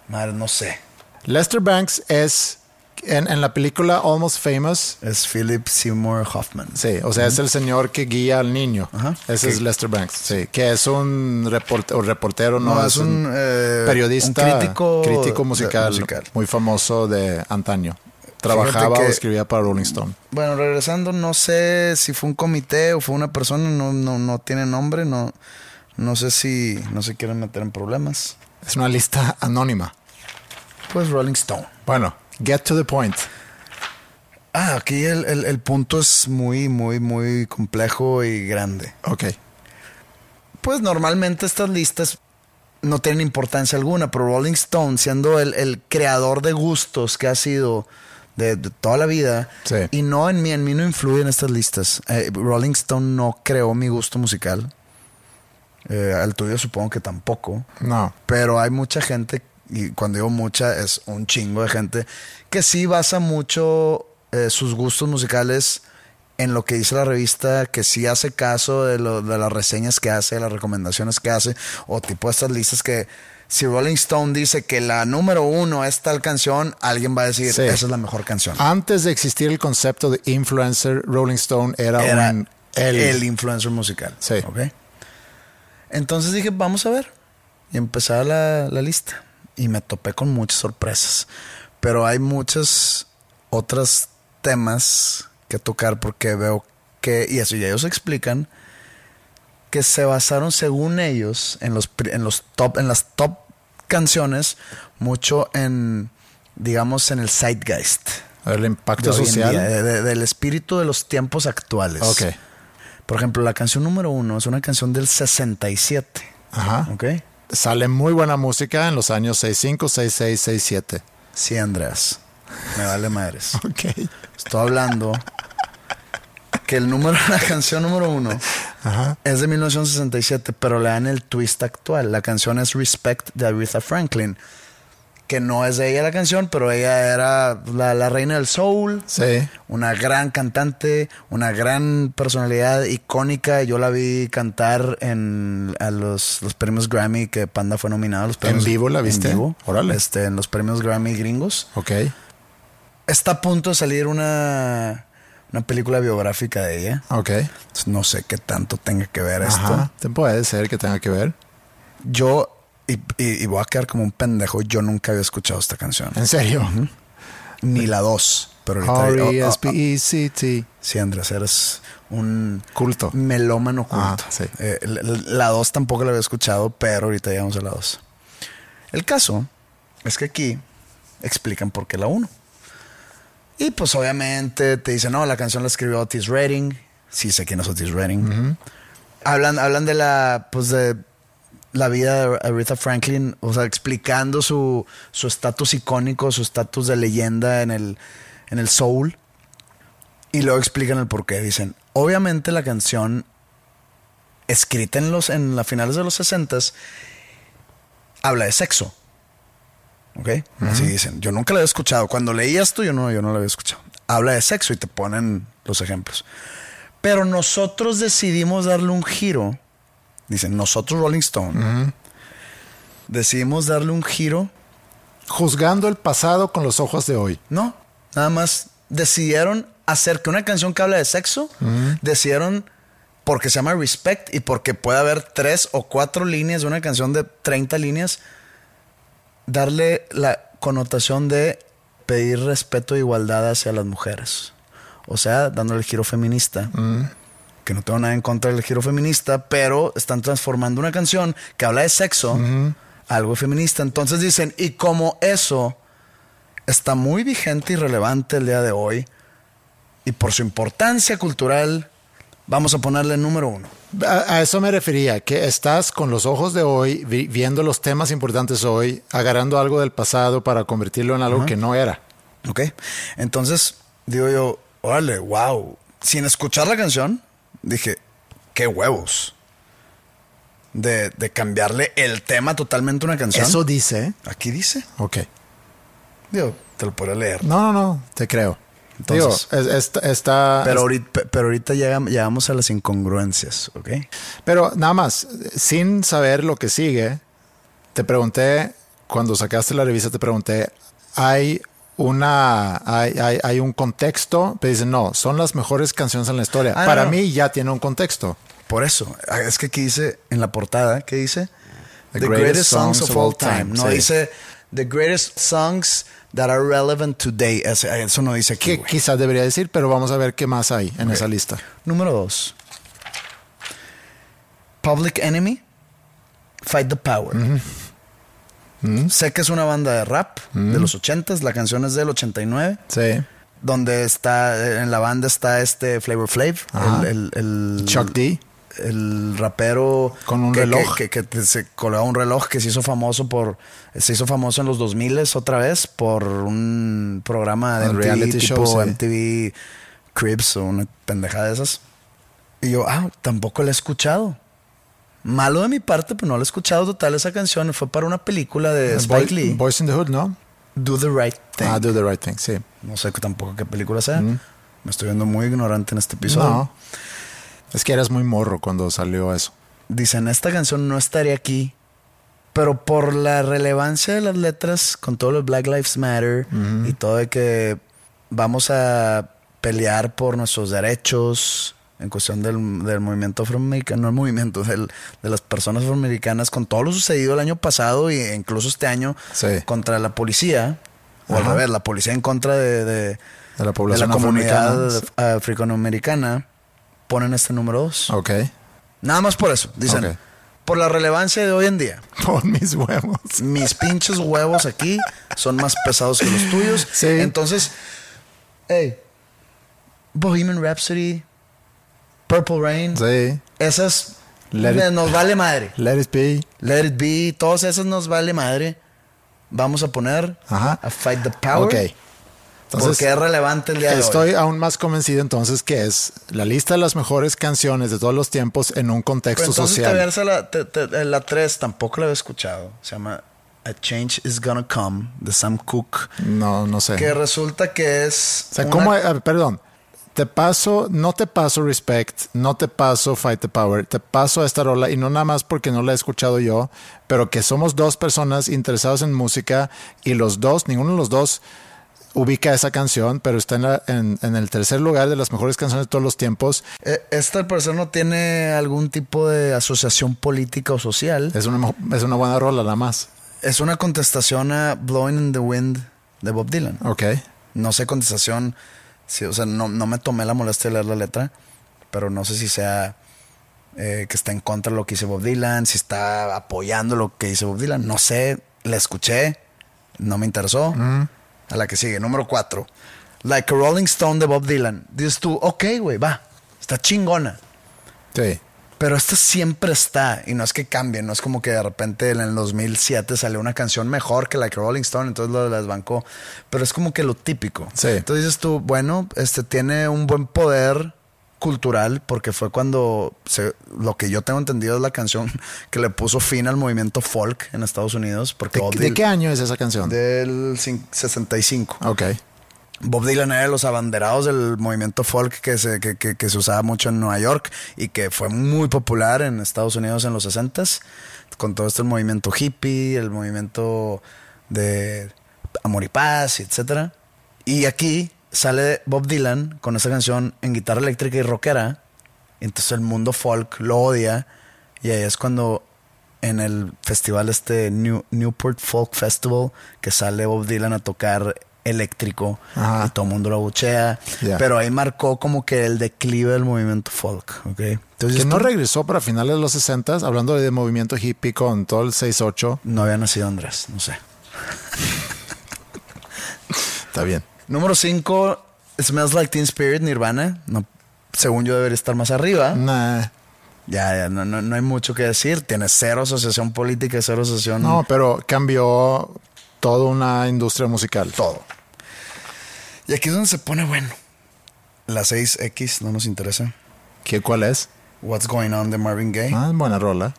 Madre, no sé. Lester Banks es en, en la película Almost Famous. Es Philip Seymour Hoffman. Sí, o sea, es el señor que guía al niño. Ajá. Ese Que- es Lester Banks. Sí, que es un report- o reportero, no, No, es un, eh, periodista, un crítico crítico de- musical, musical. muy famoso de antaño. Trabajaba que- o escribía para Rolling Stone. Bueno, regresando, no sé si fue un comité o fue una persona, no, no, no tiene nombre, no, no sé si no se quieren meter en problemas. Es una lista anónima. Pues Rolling Stone. Bueno, get to the point. Ah, aquí el, el- el punto es muy, muy, muy complejo y grande. Ok. Pues normalmente estas listas no tienen importancia alguna, pero Rolling Stone, siendo el, el creador de gustos que ha sido de, de toda la vida, Sí. y no en mí, en mí no influyen estas listas. Eh, Rolling Stone no creó mi gusto musical. Eh, al tuyo supongo que tampoco. No. Pero hay mucha gente, y cuando digo mucha, es un chingo de gente, que sí basa mucho eh, sus gustos musicales en lo que dice la revista, que sí hace caso de, lo- de las reseñas que hace, de las recomendaciones que hace, o tipo estas listas que si Rolling Stone dice que la número uno es tal canción, alguien va a decir, Sí. esa es la mejor canción. Antes de existir el concepto de influencer, Rolling Stone era, Era un... el, influencer musical. Entonces dije, vamos a ver. Y empezaba la, la lista. Y me topé con muchas sorpresas. Pero hay muchos otros temas que tocar porque veo que, y eso ya ellos explican, que se basaron según ellos en los, en los top, en las top canciones, mucho en, digamos, en el zeitgeist. el impacto de social. día, de- de- del espíritu de los tiempos actuales. Ok. Por ejemplo, la canción número uno es una canción del 67. Ajá. ¿Ok? Sale muy buena música en los años 65, 66, 67. Sí, Andrés. Me vale madres. Ok. Estoy hablando que el número, la canción número uno Ajá. es de 1967, pero le dan el twist actual. La canción es Respect de Aretha Franklin. Que no es de ella la canción, pero ella era la, la reina del soul. Sí. Una gran cantante, una gran personalidad icónica. Yo la vi cantar en a los, los premios Grammy que Panda fue nominado. a Los premios, vivo la viste? En vivo. Órale. Este, en los premios Grammy gringos. Ok. Está a punto de salir una, una película biográfica de ella. Ok. Entonces, no sé qué tanto tenga que ver esto. Ajá. Puede ser que tenga que ver. Yo, y, y- y voy a quedar como un pendejo, yo nunca había escuchado esta canción. En serio. Ni la 2. Pero ahorita. oh, oh, oh, R-E-S-P-E-C-T. sí, Andrés, eres un Culto. melómano culto. Ah, sí. Eh, la- la 2 tampoco la había escuchado, pero ahorita llegamos a la 2. El caso es que aquí explican por qué la 1. Y pues obviamente te dicen, no, la canción la escribió Otis Redding. Sí sé quién es Otis Redding. hablan, hablan de la, pues de la vida de Aretha Franklin, o sea, explicando su su estatus icónico, su estatus de leyenda en el, en el soul. Y luego explican el por qué. Dicen, obviamente la canción escrita en los en las finales de los 60 habla de sexo. ¿Ok? Así dicen. Yo nunca la había escuchado. Cuando leí esto, yo no, yo no la había escuchado. Habla de sexo y te ponen los ejemplos. Pero nosotros decidimos darle un giro. Dicen, nosotros Rolling Stone. Decidimos darle un giro. Juzgando el pasado con los ojos de hoy. No, nada más decidieron hacer que una canción que habla de sexo, decidieron porque se llama Respect y porque puede haber tres o cuatro líneas de una canción de 30 líneas, darle la connotación de pedir respeto e igualdad hacia las mujeres. O sea, dándole el giro feminista. Que no tengo nada en contra del giro feminista, pero están transformando una canción que habla de sexo a algo feminista. Entonces dicen, y como eso está muy vigente y relevante el día de hoy, y por su importancia cultural, vamos a ponerle número uno. A, a eso me refería, que estás con los ojos de hoy, vi- viendo los temas importantes hoy, agarrando algo del pasado para convertirlo en algo que no era. ¿Ok? Entonces, digo yo, órale, wow. Sin escuchar la canción, dije, qué huevos. De, de cambiarle el tema totalmente a una canción. Eso dice. Aquí dice. Ok. Digo, te lo podré leer. No, no, no, te creo. Entonces- Digo, es- es- está. Pero es- ahorita, pe- pero ahorita llegam- llegamos a las incongruencias, ¿ok? pero nada más, sin saber lo que sigue, te pregunté, cuando sacaste la revista, te pregunté, ¿hay una, hay, hay, hay un contexto? Pero dicen, no, son las mejores canciones en la historia. Ah, Para no. mí ya tiene un contexto. Por eso, ah, es que aquí dice en la portada, ¿qué dice? The greatest songs of all time, No sí. dice The greatest songs that are relevant today. Eso, eso no dice aquí. Que quizás debería decir, pero vamos a ver qué más hay en esa lista. Número dos. Public Enemy, Fight the Power. Sé que es una banda de rap de los 80s, la canción es del 89, Sí. donde está, en la banda está este Flavor Flav, el, el- el- Chuck D. el rapero Con un que, reloj. que, que- que se colgaba un reloj que se hizo famoso por se hizo famoso en los 2000 otra vez por un programa de MTV reality tipo show, sí. MTV Cribs o una pendejada de esas y yo ah tampoco la he escuchado malo de mi parte pero no la he escuchado total esa canción fue para una película de Spike Boy- Lee Boys in the Hood, ¿no? Do the Right Thing Ah, Do the Right Thing, sí. no sé tampoco qué película sea me estoy viendo muy ignorante en este episodio No. Es que eras muy morro cuando salió eso. dicen, esta canción no estaría aquí, pero por la relevancia de las letras, con todo lo Black Lives Matter y todo de que vamos a pelear por nuestros derechos en cuestión del, del movimiento afroamericano, no el movimiento, del- de las personas afroamericanas, con todo lo sucedido el año pasado e incluso este año Sí. contra la policía, o al revés, la policía en contra de, de- De la población de la comunidad afroamericana. africanoamericana, ponen este número dos. Ok. Nada más por eso. Dicen, por la relevancia de hoy en día, Por mis huevos. mis pinches huevos aquí son más pesados que los tuyos. Sí. Entonces, hey, Bohemian Rhapsody, Purple Rain, Sí. esas it- eh, nos vale madre. Let it be. Let It Be, todas esas nos vale madre. Vamos a poner Ajá. a Fight the Power. Ok. Entonces, porque es relevante el día de estoy hoy. aún más convencido entonces que es la lista de las mejores canciones de todos los tiempos en un Pero contexto entonces te social. la, te- te- la 3, tampoco la había escuchado. Se llama A Change is Gonna Come, de Sam Cooke. No, no sé. Que resulta que es. O sea, una- ¿cómo? perdón. Te paso, no te paso Respect, no te paso Fight the Power, te paso esta rola y no nada más porque no la he escuchado yo, pero que somos dos personas interesadas en música y los dos, ninguno de los dos ubica esa canción, pero está en, la- en- en el tercer lugar de las mejores canciones de todos los tiempos. Eh, Esta al parecer no tiene algún tipo de asociación política o social. Es una, es una buena rola nada más. Es una contestación a Blowing in the Wind de Bob Dylan. Ok. No sé contestación, sí, o sea, no, no me tomé la molestia de leer la letra, pero no sé si sea eh, que está en contra de lo que dice Bob Dylan, si está apoyando lo que dice Bob Dylan. No sé, la escuché, no me interesó. A la que sigue, número cuatro. Like a Rolling Stone de Bob Dylan. Dices tú, ok, güey, va, está chingona. Sí. Pero esta siempre está, y no es que cambie, no es como que de repente en el 2007 salió una canción mejor que la que Rolling Stone, entonces lo desbancó, pero es como que lo típico. Sí. Entonces dices tú, bueno, este tiene un buen poder cultural porque fue cuando se- lo que yo tengo entendido es la canción que le puso fin al movimiento folk en Estados Unidos. Porque ¿De, de qué año es esa canción? Del cin- 65. Ok. Bob Dylan era de los abanderados del movimiento folk que se, que, que- se usaba mucho en Nueva York y que fue muy popular en Estados Unidos en los 60s, con todo esto movimiento hippie, el movimiento de amor y paz, etcétera. Y aquí sale Bob Dylan con esa canción en guitarra eléctrica y rockera, entonces el mundo folk lo odia, y ahí es cuando en el festival este New, Newport Folk Festival que sale Bob Dylan a tocar eléctrico Ajá. y todo el mundo lo buchea. Ya. Pero ahí marcó como que el declive del movimiento folk, ¿ok? Entonces Que no regresó para finales de los 60, hablando de movimiento hippie con todo el 6-8. no había nacido Andrés, no sé. Está bien. Número 5, Smells Like Teen Spirit, Nirvana. No, según yo debería estar más arriba. Nah. Ya, ya, no, no, no hay mucho que decir. Tiene cero asociación política, cero asociación... No, pero cambió toda una industria musical. todo. Y aquí es donde se pone bueno. La 6X no nos interesa. ¿Qué, ¿Cuál es? What's Going On de Marvin Gaye. Ah, buena rola.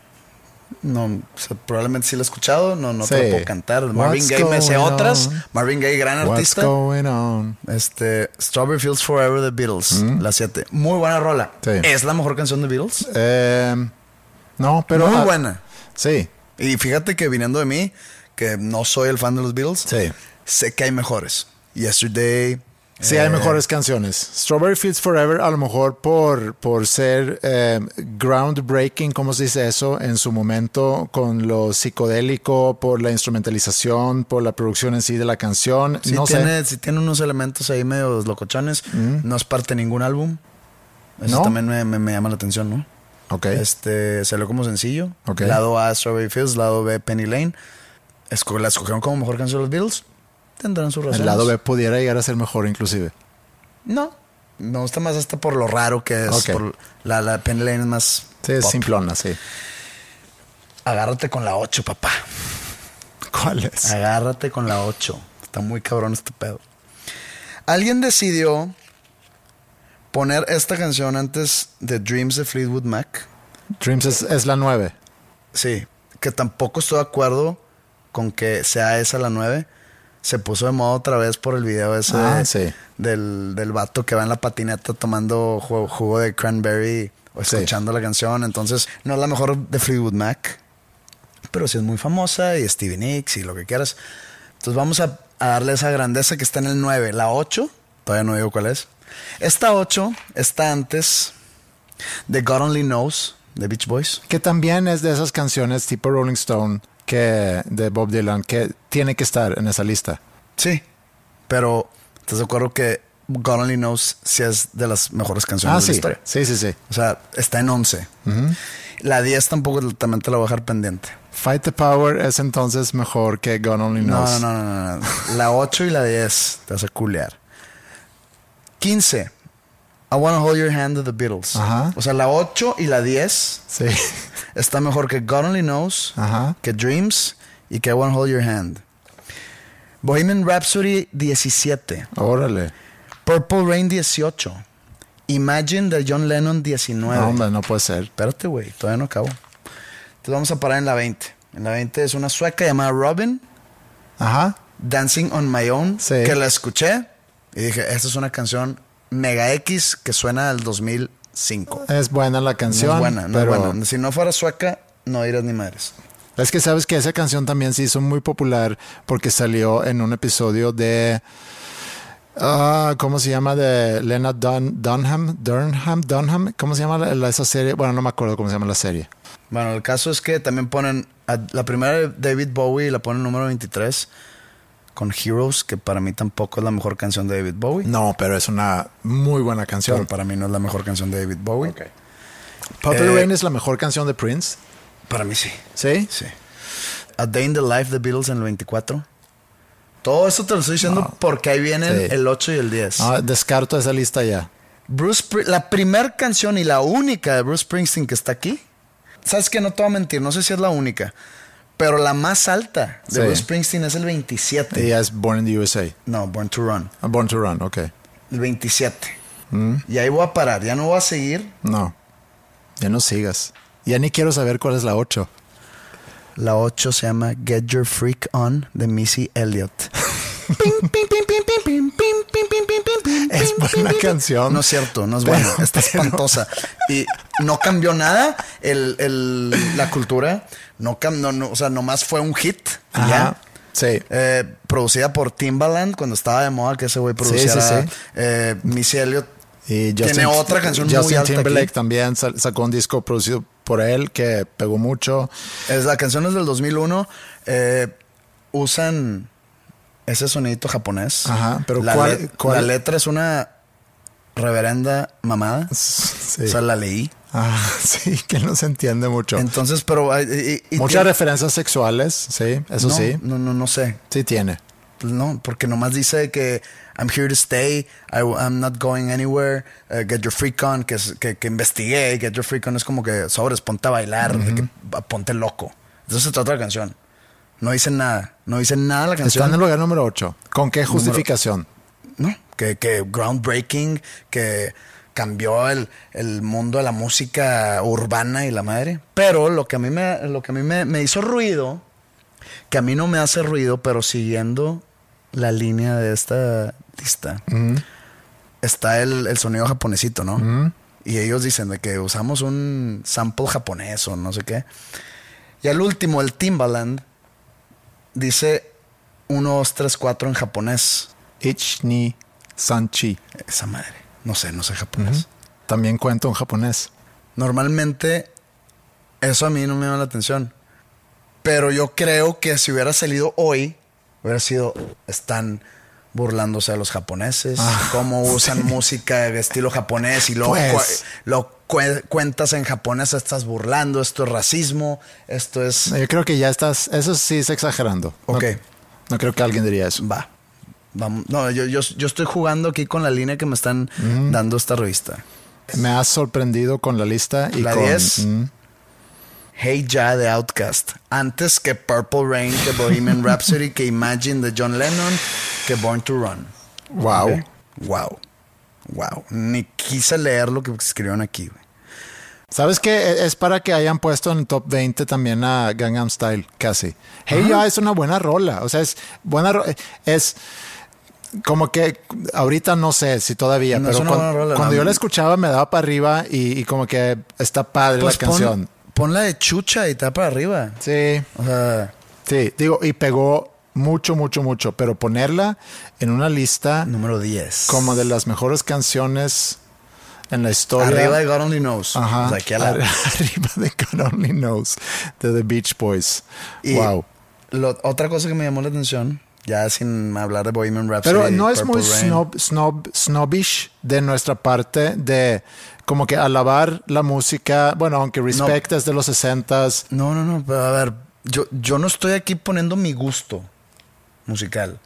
No, o sea, probablemente sí lo he escuchado, no, no te Sí. lo puedo cantar. Marvin What's Gaye me sé otras. on? Marvin Gaye, gran What's artista. going on? Este, Strawberry Fields Forever de Beatles, la 7. Muy buena rola. Sí. ¿Es la mejor canción de Beatles? Eh, no, pero. Muy ah, buena. Sí, Y fíjate que viniendo de mí, que no soy el fan de los Beatles, Sí. sé que hay mejores. Yesterday. sí, eh, hay mejores canciones. Strawberry Fields Forever, a lo mejor por, por ser eh, groundbreaking, ¿cómo se dice eso? En su momento, con lo psicodélico, por la instrumentalización, por la producción en sí de la canción. Sí no tiene, sé. sí tiene unos elementos ahí medio locochones. No es parte de ningún álbum. Eso ¿No? también me, me- me llama la atención, ¿no? Ok. Este, salió como sencillo. Ok. Lado A, Strawberry Fields. Lado B, Penny Lane. Esco- la escogieron como mejor canción de los Beatles. Tendrán su razón. El lado B pudiera llegar a ser mejor, inclusive. No. Me gusta más hasta por lo raro que es. Ok. por la, la Penny Lane es más. Sí, es simplona, sí. Agárrate con la 8, papá. ¿Cuál es? Agárrate con la 8. Está muy cabrón este pedo. Alguien decidió poner esta canción antes de Dreams de Fleetwood Mac. Dreams es, es la 9. Sí, que tampoco estoy de acuerdo con que sea esa la 9. Se puso de moda otra vez por el video ese Ah, de- sí. del, del vato que va en la patineta tomando jugo, jugo de cranberry o Sí. escuchando la canción. Entonces, no es la mejor de Fleetwood Mac, pero sí es muy famosa y Stevie Nicks y lo que quieras. Entonces, vamos a, a darle esa grandeza que está en el 9. La 8, todavía no digo cuál es. Esta 8 está antes de God Only Knows de Beach Boys. Que también es de esas canciones tipo Rolling Stone que de Bob Dylan que tiene que estar en esa lista. Sí, pero ¿estás de acuerdo que God Only Knows sí es de las mejores canciones Ah, de la sí. historia? Sí, sí, sí. O sea, está en 11. La 10 tampoco también te la voy a dejar pendiente. Fight the Power es entonces mejor que God Only No, Knows. no, no, no, no. La 8 y la 10 te a culear. 15. I Wanna Hold Your Hand de The Beatles. Ajá. O sea, la 8 y la 10 Sí. está mejor que God Only Knows, Ajá. que Dreams y que I Wanna Hold Your Hand. Bohemian Rhapsody 17. Órale. Purple Rain 18. Imagine de John Lennon 19. No, hombre, no puede ser. Espérate, güey, todavía no acabo. Entonces vamos a parar en la 20. En la 20 es una sueca llamada Robin, Ajá. Dancing on My Own, Sí. que la escuché y dije, esta es una canción mega X que suena del 2005. Es buena la No canción. es buena, no pero es buena. Si no fuera sueca, no dirás ni madres. Es que sabes que esa canción también se hizo muy popular porque salió en un episodio de. ah, ¿Cómo se llama? De Lena Dun- Dunham. Dunham. Dunham. ¿Cómo se llama la- la- esa serie? Bueno, no me acuerdo cómo se llama la serie. Bueno, el caso es que también ponen a- la primera de David Bowie la ponen número 23 con Heroes, que para mí tampoco es la mejor canción de David Bowie. No, pero es una muy buena Pero canción. para mí no es la mejor canción de David Bowie. Purple Eh, Rain es la mejor canción de Prince. Para mí sí. ¿Sí? Sí. A Day in the Life de Beatles en el 24. Todo eso te lo estoy diciendo porque ahí vienen Sí. el 8 y el 10. Ah, descarto esa lista ya. Bruce, la primera canción y la única de Bruce Springsteen que está aquí. Sabes que no te voy a mentir, no sé si es la única, pero la más alta de sí. Springsteen es el 27. Ella es Born in the USA. No, Born to Run. Born to Run, ok. El 27. Y ahí voy a parar. Ya no voy a seguir. No. Ya no sigas. Ya ni quiero saber cuál es la 8. La 8 se llama Get Your Freak On de Missy Elliott. Pim, pim, pim, pim, pim, pim, pim, pim, pim, pim, pim, pim. es buena canción. No es cierto, no es pero, buena. Está espantosa. Pero... Y no cambió nada el, el, la cultura. No, no, no, o sea, nomás fue un hit. Ajá. Ya. Sí. Eh, producida por Timbaland cuando estaba de moda que ese güey produciera. sí, sí. eh, Missy Elliott. Y Tiene otra canción muy Justin alta Timberlake aquí. también sa- sacó un disco producido por él que pegó mucho. Es, la canción es del 2001. eh, usan ese sonidito japonés. Ajá, pero la, ¿cuál- le- cuál? la letra es una reverenda mamada. Sí. O sea, la leí. Ah, sí, que no se entiende mucho. Entonces, pero... y- y- Muchas referencias sexuales, sí, eso no, sí. No, no, no sé. Sí tiene. Pues no, porque nomás dice que I'm here to stay, I, am not going anywhere, uh, get your freak on, que, que, que investigué, get your freak on es como que sobres, ponte a bailar, de que, ponte loco. Entonces se trata la canción. No dice nada, no dice nada la Está canción. en el lugar número 8. ¿Con qué justificación? ¿no? Que, que groundbreaking, que cambió el, el mundo de la música urbana y la madre. Pero lo que a mí, me, lo que a mí me, me hizo ruido, que a mí no me hace ruido, pero siguiendo la línea de esta lista, está el, el sonido japonesito, ¿no? Y ellos dicen de que usamos un sample japonés o no sé qué. Y al último, el Timbaland, dice 1, 2, 3, 4 en japonés. Ich ni sanchi. Esa madre. No sé, no sé japonés. También cuento en japonés. Normalmente, eso a mí no me llama la atención. Pero yo creo que si hubiera salido hoy, hubiera sido. Están burlándose de los japoneses, Ah, cómo usan música de estilo japonés y Pues. lo cue- cuentas en japonés, estás burlando, esto es racismo, esto es. Yo creo que ya estás, eso sí es exagerando. No- Ok. No, creo que alguien diría eso. Va. Vamos. No, yo, yo, yo estoy jugando aquí con la línea que me están dando esta revista. Me has sorprendido con la lista y La con 10. Mm, Hey Ya de Outcast. Antes que Purple Rain, que Bohemian Rhapsody, que Imagine de John Lennon, que Born to Run. wow. Wow. Wow. Ni quise leer lo que escribieron aquí. güey. ¿Sabes qué? Es para que hayan puesto en el top 20 también a Gangnam Style, casi. Hey Ya es una buena rola. O sea, es buena ro- Es como que ahorita no sé si todavía, No, pero es una cuan- buena rola, cuando yo la escuchaba me daba para arriba y, y como que está padre Pues la canción. pon, pon la de Chucha y está para arriba. Sí, O sea, sí. Digo, y pegó mucho, mucho, mucho. Pero ponerla en una lista número 10. como de las mejores canciones en la historia. Arriba de God Only Knows. Ajá. O sea, aquí a la- Ar- arriba de God Only Knows de The Beach Boys. Y wow. lo- otra cosa que me llamó la atención, ya sin hablar de Bohemian Rhapsody. Pero no es muy snob, snob, snobbish de nuestra parte de como que alabar la música. Bueno, aunque Respect es de los 60s. No, no, no, pero a ver, yo, yo no estoy aquí poniendo mi gusto musical.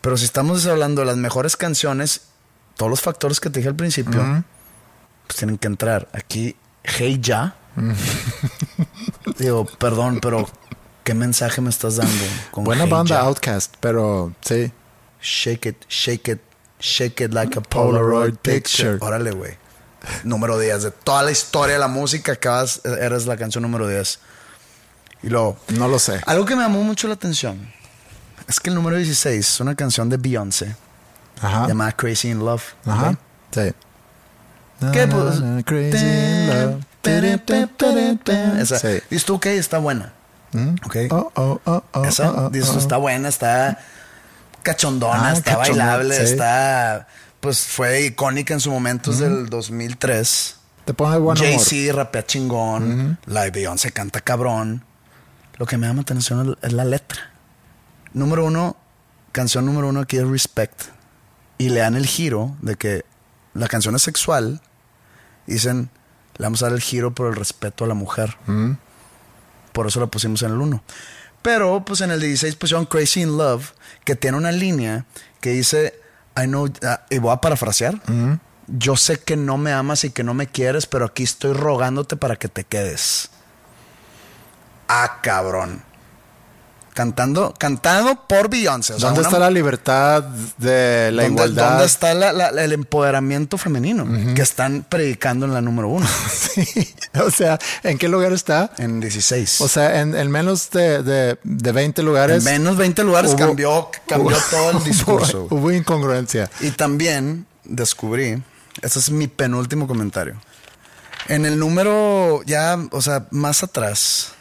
Pero si estamos hablando de las mejores canciones, todos los factores que te dije al principio, pues tienen que entrar. Aquí, Hey Ya. Digo, perdón, pero ¿qué mensaje me estás dando? con Buena Hey banda Ya? Outcast, pero sí. Shake it, shake it, shake it like a Polaroid Polaroid picture. picture. Órale, güey. Número 10. De toda la historia de la música, acabas, eres la canción número 10. Y luego, No lo sé. algo que me llamó mucho la atención es que el número 16 es una canción de Beyoncé Ajá. llamada Crazy in Love. Ajá. Sí. ¿Qué, pues? Crazy in love. Esa. Sí. Dices tú, ok, está buena. Ok. Oh, oh, oh, oh, Esa, oh, oh, tú, oh. está buena, está cachondona, Ah, está cachondona, bailable, sí. está. Pues fue icónica en su momento, es del 2003. Te pone buen. Jay-Z rapea chingón, la de Beyoncé canta cabrón. Lo que me llama atención es- la letra. Número uno, canción número uno aquí es Respect. Y le dan el giro de que la canción es sexual. Dicen, le vamos a dar el giro por el respeto a la mujer. Por eso la pusimos en el uno. Pero, pues en el 16 pusieron Crazy in Love, que tiene una línea que dice, I know, ah, y voy a parafrasear. Yo sé que no me amas y que no me quieres, pero aquí estoy rogándote para que te quedes. Ah, cabrón. Cantando, cantando por Beyoncé. o sea, ¿Dónde una- está la libertad de la ¿Dónde, igualdad? dónde está la- la- el empoderamiento femenino que están predicando en la número uno? Sí. O sea, ¿en qué lugar está? en 16. O sea, en, en menos de, de, de 20 lugares. en menos 20 lugares hubo- cambió, cambió hubo- todo el discurso. Hubo, hubo incongruencia. Y también descubrí, este es mi penúltimo comentario. En el número ya, o sea, más atrás,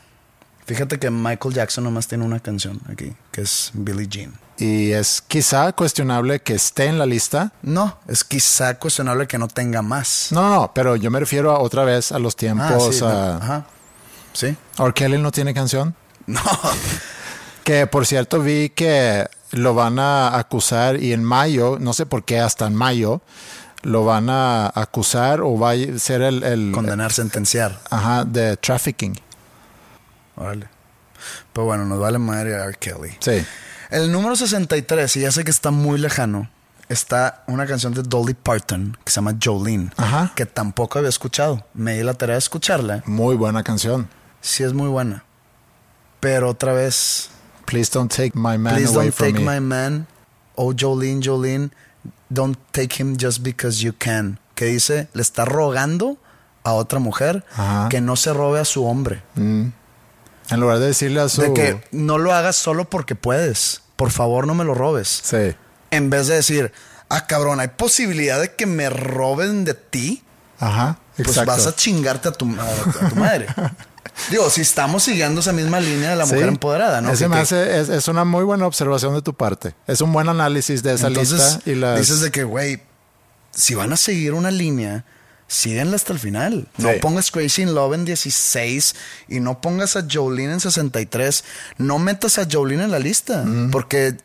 fíjate que Michael Jackson nomás tiene una canción aquí, que es Billie Jean. Y es quizá cuestionable que esté en la lista. No, es quizá cuestionable que no tenga más. No, no, no, pero yo me refiero a otra vez a los Ah, tiempos. sí, a- no, ajá. Sí. ¿R. Kelly no tiene canción? No, Que por cierto vi que lo van a acusar y en mayo, no sé por qué hasta en mayo, lo van a acusar o va a ser el, el condenar, sentenciar. ajá, de trafficking. Órale. Pero bueno, nos vale madre a R. Kelly. Sí. El número 63, y ya sé que está muy lejano, está una canción de Dolly Parton que se llama Jolene, Ajá. que tampoco había escuchado. Me di la tarea de escucharla. Muy buena canción. Sí es muy buena. Pero otra vez, Please don't take my man Please away don't from take me. my man. Oh, Jolene, Jolene, don't take him just because you can. Que dice, le está rogando a otra mujer Ajá. que no se robe a su hombre. En lugar de decirle a su... De que no lo hagas solo porque puedes. Por favor, no me lo robes. Sí. En vez de decir, ah, cabrón, hay posibilidad de que me roben de ti. Ajá. Pues Exacto. vas a chingarte a tu, a- a tu madre. Digo, si estamos siguiendo esa misma línea de la Sí. mujer empoderada, ¿no? Ese Que- me que- hace- es, es una muy buena observación de tu parte. Es un buen análisis de esa Entonces, lista y las... dices de que, güey, si van a seguir una línea, síguenla hasta el final. No Sí. pongas Crazy in Love en 16 y no pongas a Jolene en 63. No metas a Jolene en la lista porque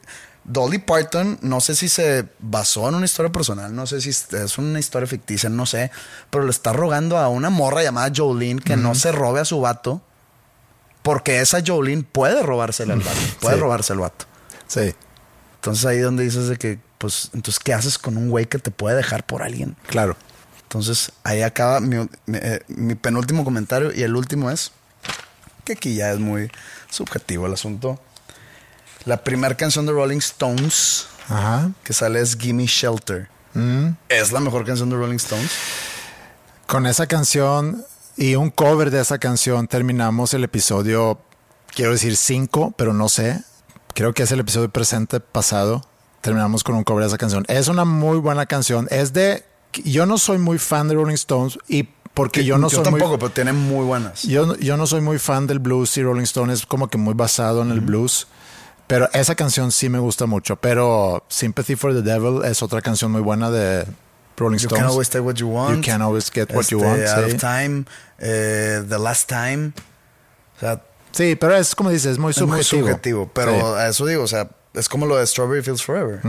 Dolly Parton, no sé si se basó en una historia personal, no sé si es una historia ficticia, no sé, pero le está rogando a una morra llamada Jolene que no se robe a su vato. Porque esa Jolene puede robársela al vato, puede Sí. robarse al vato. Sí, Entonces ahí donde dices de que, pues, entonces, ¿qué haces con un güey que te puede dejar por alguien? claro. Entonces ahí acaba mi, mi, eh, mi penúltimo comentario y el último es que aquí ya es muy subjetivo el asunto. La primera canción de Rolling Stones Ajá. que sale es Gimme Shelter. ¿Es la mejor canción de Rolling Stones? Con esa canción y un cover de esa canción terminamos el episodio, quiero decir 5, pero no sé. Creo que es el episodio presente pasado. Terminamos con un cover de esa canción. Es una muy buena canción. Es de... Yo no soy muy fan de Rolling Stones y porque yo no soy tampoco, muy... pero tiene muy buenas. Yo, yo no soy muy fan del blues y Rolling Stone es como que muy basado en el blues. Pero esa canción sí me gusta mucho. Pero Sympathy for the Devil es otra canción muy buena de Rolling You Stones. can always take what you want. You can always get what you Este, want. Out sí. of time. eh, the last time. O sea, Sí, pero es como dices, es muy Es subjetivo. muy subjetivo, pero Sí. a eso digo, o sea, es como lo de Strawberry Fields Forever.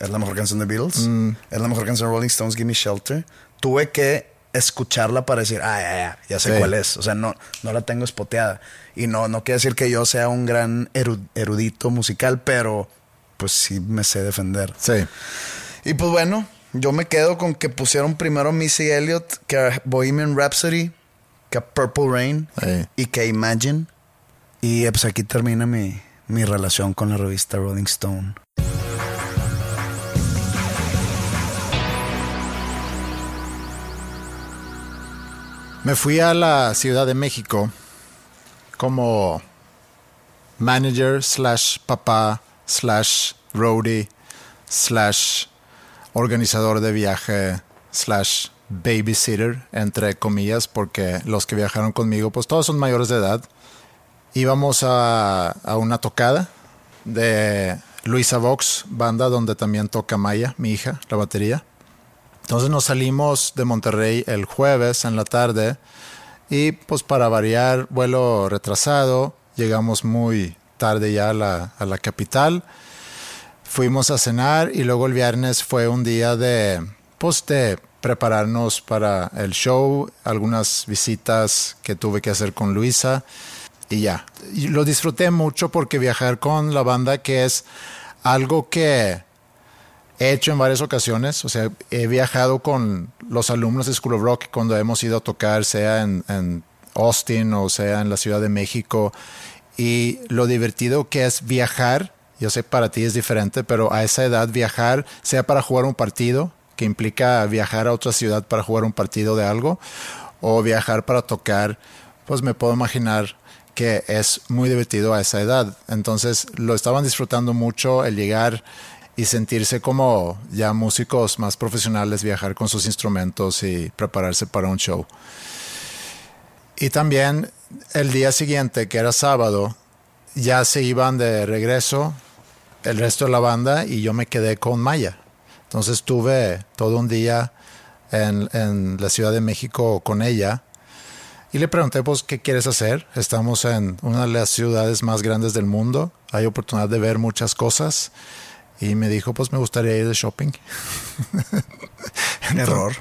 Es la mejor canción de Beatles. Es la mejor canción de Rolling Stones, Give Me Shelter. Tuve que escucharla para decir, ah, ya, ya, ya sé Sí. cuál es. O sea, no, no la tengo espoteada. Y no, no quiere decir que yo sea un gran eru- erudito musical, pero pues sí me sé defender. Sí. Y pues bueno, yo me quedo con que pusieron primero Missy Elliott que a Bohemian Rhapsody, que a Purple Rain Sí. y que Imagine. Y pues aquí termina mi, mi relación con la revista Rolling Stone. Me fui a la Ciudad de México como manager slash papá slash roadie slash organizador de viaje slash babysitter entre comillas porque los que viajaron conmigo pues todos son mayores de edad. Íbamos a, a una tocada de Luisa Vox banda donde también toca Maya mi hija la batería entonces nos salimos de Monterrey el jueves en la tarde y pues para variar vuelo retrasado, llegamos muy tarde ya a la, a la capital. fuimos a cenar y luego el viernes fue un día de, pues, prepararnos para el show, algunas visitas que tuve que hacer con Luisa y ya. Lo disfruté mucho porque viajar con la banda, que es algo que he hecho en varias ocasiones, o sea, he viajado con los alumnos de School of Rock cuando hemos ido a tocar, sea en, en Austin o sea en la Ciudad de México, y lo divertido que es viajar, yo sé para ti es diferente, pero a esa edad viajar, sea para jugar un partido, que implica viajar a otra ciudad para jugar un partido de algo, o viajar para tocar, pues me puedo imaginar que es muy divertido a esa edad. Entonces lo estaban disfrutando mucho el llegar y sentirse como ya músicos más profesionales, viajar con sus instrumentos y prepararse para un show. Y también el día siguiente, que era sábado, ya se iban de regreso el resto de la banda y yo me quedé con Maya. Entonces tuve todo un día en, en la Ciudad de México con ella y le pregunté, pues, ¿qué quieres hacer? Estamos en una de las ciudades más grandes del mundo, hay oportunidad de ver muchas cosas. Y me dijo, pues me gustaría ir de shopping. Error.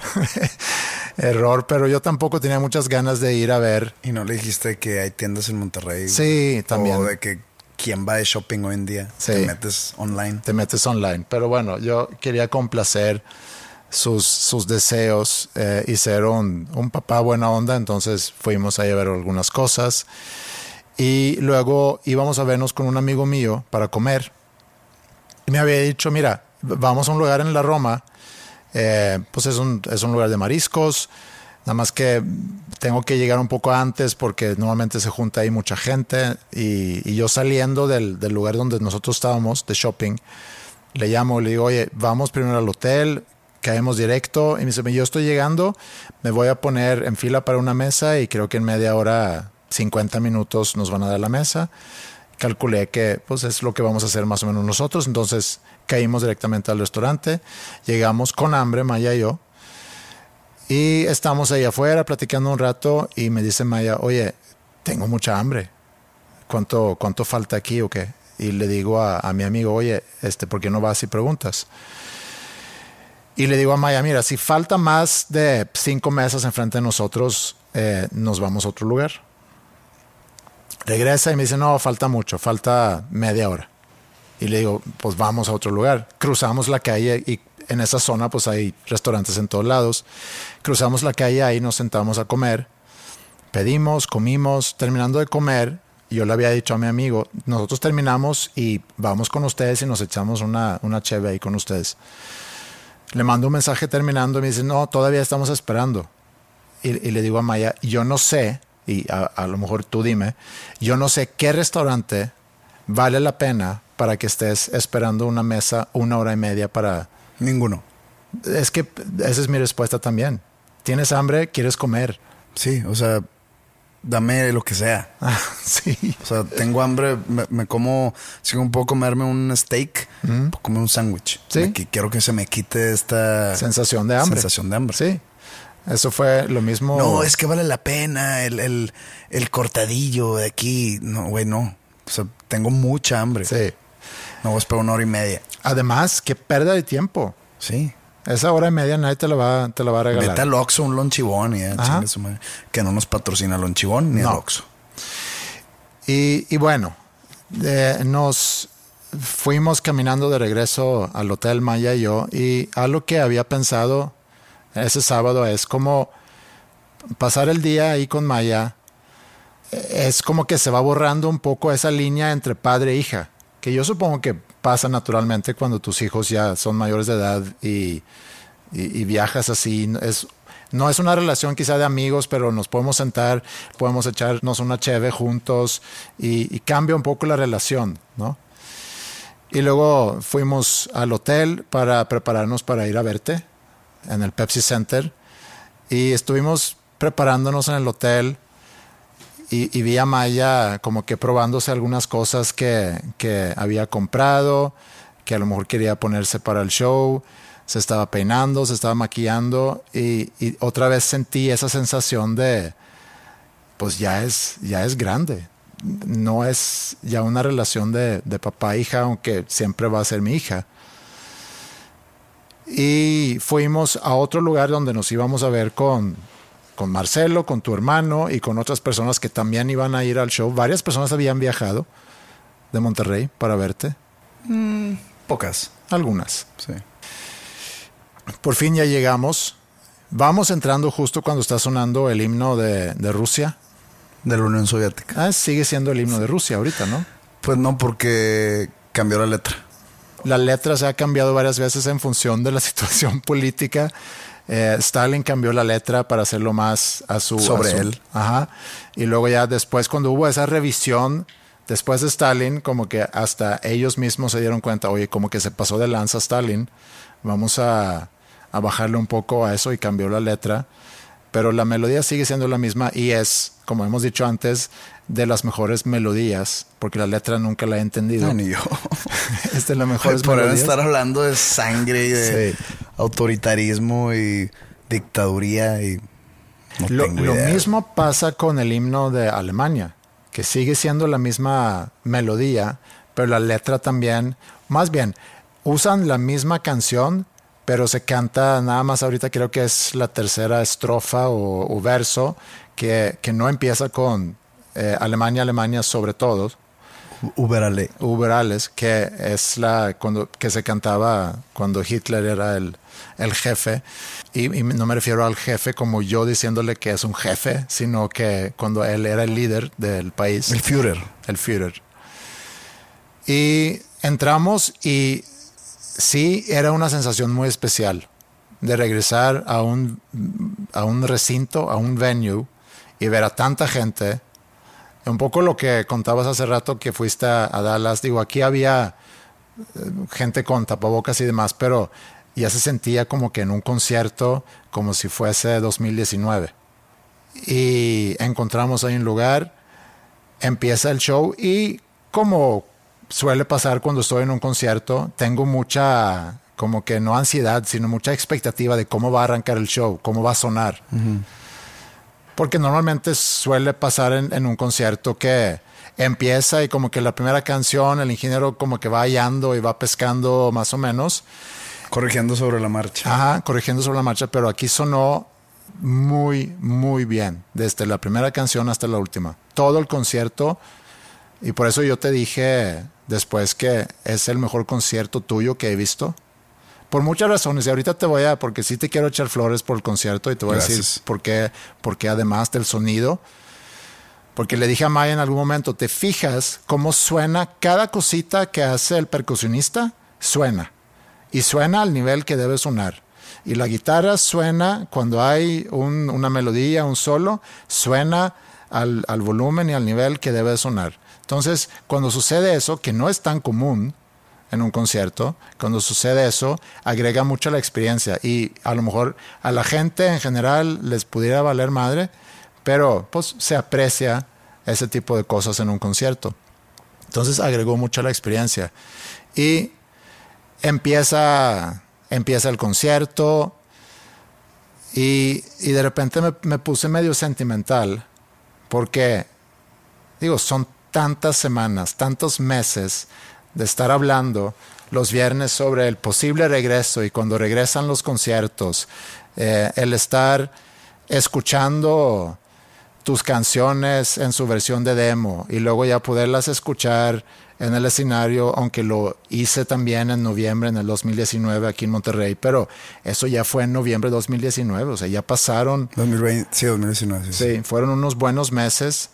Error, pero yo tampoco tenía muchas ganas de ir a ver. Y no le dijiste que hay tiendas en Monterrey. Sí, también. O de que quién va de shopping hoy en día. Sí. Te metes online. Te metes online. Pero bueno, yo quería complacer sus, sus deseos eh, y ser un, un papá buena onda. Entonces fuimos ahí a ver algunas cosas. Y luego íbamos a vernos con un amigo mío para comer. Y me había dicho, mira, vamos a un lugar en la Roma, eh, pues es un, es un lugar de mariscos, nada más que tengo que llegar un poco antes porque normalmente se junta ahí mucha gente y, y yo saliendo del, del, lugar donde nosotros estábamos, de shopping, le llamo y le digo, oye, vamos primero al hotel, caemos directo y me dice, yo estoy llegando, me voy a poner en fila para una mesa y creo que en media hora, 50 minutos nos van a dar la mesa calculé que pues es lo que vamos a hacer más o menos nosotros. Entonces caímos directamente al restaurante, llegamos con hambre, Maya y yo, y estamos ahí afuera platicando un rato y me dice Maya, oye, tengo mucha hambre, ¿cuánto, cuánto falta aquí o qué? Y le digo a, mi amigo, oye, este, ¿por qué no vas y preguntas? Y le digo a Maya, mira, si falta más de cinco mesas enfrente de nosotros, eh, nos vamos a otro lugar. Regresa y me dice, no, falta mucho, falta media hora. Y le digo, pues vamos a otro lugar. Cruzamos la calle y en esa zona pues hay restaurantes en todos lados. Cruzamos la calle, ahí nos sentamos a comer. Pedimos, comimos, terminando de comer, yo le había dicho a mi amigo, nosotros terminamos y vamos con ustedes y nos echamos una, una cheve ahí con ustedes. Le mando un mensaje terminando y me dice, no, todavía estamos esperando. Y, y le digo a Maya, yo no sé y a, a, lo mejor tú dime, yo no sé qué restaurante vale la pena para que estés esperando una mesa una hora y media para... Ninguno. Es que esa es mi respuesta también. ¿Tienes hambre? ¿Quieres comer? Sí, o sea, dame lo que sea. Ah, sí. O sea, tengo hambre, me, me como, si no puedo comerme un steak, -huh. puedo comer un sándwich. Sí. Quiero que se me quite esta sensación de hambre. Sensación de hambre. Sí. Eso fue lo mismo. No, es que vale la pena el, el, el cortadillo de aquí. No, güey, no. O sea, tengo mucha hambre. Sí. No voy a esperar una hora y media. Además, qué pérdida de tiempo. Sí. Esa hora y media nadie te la va, te la va a regalar. Vete al Oxxo un lonchibón y que no nos patrocina lonchibón ni no. el Oxxo. Y, y bueno, eh, nos fuimos caminando de regreso al Hotel Maya y yo y algo que había pensado ese sábado es como pasar el día ahí con Maya. Es como que se va borrando un poco esa línea entre padre e hija, que yo supongo que pasa naturalmente cuando tus hijos ya son mayores de edad y, y, viajas así. Es, no es una relación quizá de amigos, pero nos podemos sentar, podemos echarnos una cheve juntos y, y cambia un poco la relación, ¿no? Y luego fuimos al hotel para prepararnos para ir a verte en el Pepsi Center y estuvimos preparándonos en el hotel y, y, vi a Maya como que probándose algunas cosas que, que había comprado, que a lo mejor quería ponerse para el show, se estaba peinando, se estaba maquillando y, y otra vez sentí esa sensación de, pues ya es, ya es grande, no es ya una relación de, de papá-hija, aunque siempre va a ser mi hija. Y fuimos a otro lugar donde nos íbamos a ver con, con Marcelo, con tu hermano y con otras personas que también iban a ir al show. Varias personas habían viajado de Monterrey para verte. Pocas. Algunas. Sí. Por fin ya llegamos. Vamos entrando justo cuando está sonando el himno de, de Rusia. De la Unión Soviética. Ah, sigue siendo el himno de Rusia ahorita, ¿no? Pues no, porque cambió la letra. La letra se ha cambiado varias veces en función de la situación política. Eh, Stalin cambió la letra para hacerlo más a su... Sobre a su- él. Ajá. Y luego ya después, cuando hubo esa revisión, después de Stalin, como que hasta ellos mismos se dieron cuenta, oye, como que se pasó de lanza Stalin, vamos a, a bajarle un poco a eso y cambió la letra. Pero la melodía sigue siendo la misma y es, como hemos dicho antes, de las mejores melodías, porque la letra nunca la he entendido. No, ni yo. es de las mejores melodías. estar hablando de sangre y de Sí. autoritarismo y dictaduría y no Lo, lo mismo pasa con el himno de Alemania, que sigue siendo la misma melodía, pero la letra también, más bien, usan la misma canción, pero se canta nada más ahorita creo que es la tercera estrofa o, o verso, que, que no empieza con eh, Alemania, Alemania sobre todo, Uberale. Uberales, que es la cuando que se cantaba cuando Hitler era el, el jefe. Y, y no me refiero al jefe como yo diciéndole que es un jefe, sino que cuando él era el líder del país. El Führer. El Führer. Y entramos y sí era una sensación muy especial de regresar a un, a un recinto, a un venue y ver a tanta gente. Un poco lo que contabas hace rato que fuiste a, Dallas. Digo, aquí había eh, gente con tapabocas y demás, pero ya se sentía como que en un concierto, como si fuese 2019. Y encontramos ahí un lugar, empieza el show y como suele pasar cuando estoy en un concierto, tengo mucha, como que no ansiedad, sino mucha expectativa de cómo va a arrancar el show, cómo va a sonar. Porque normalmente suele pasar en, en un concierto que empieza y como que la primera canción, el ingeniero como que va hallando y va pescando más o menos. Corrigiendo sobre la marcha. Ajá, corrigiendo sobre la marcha, pero aquí sonó muy, muy bien, desde la primera canción hasta la última. Todo el concierto, y por eso yo te dije después que es el mejor concierto tuyo que he visto. Por muchas razones, y ahorita te voy a, porque sí te quiero echar flores por el concierto y te voy a decir por qué, por qué además del sonido. Porque le dije a Maya en algún momento, ¿te fijas cómo suena cada cosita que hace el percusionista? Suena. Y suena al nivel que debe sonar. Y la guitarra suena cuando hay un- una melodía, un solo, suena al, al volumen y al nivel que debe sonar. Entonces, cuando sucede eso, que no es tan común en un concierto, cuando sucede eso, agrega mucho la experiencia. Y a lo mejor a la gente en general les pudiera valer madre, pero pues se aprecia ese tipo de cosas en un concierto. Entonces agregó mucho la experiencia. Y empieza, empieza el concierto y, y de repente me puse medio sentimental porque, digo, son tantas semanas, tantos meses de estar hablando los viernes sobre el posible regreso y cuando regresan los conciertos, eh, el estar escuchando tus canciones en su versión de demo y luego ya poderlas escuchar en el escenario, aunque lo hice también en noviembre en el 2019 aquí en Monterrey, pero eso ya fue en noviembre de 2019, o sea, ya pasaron 2020, sí, 2019. Sí, Sí, fueron unos buenos meses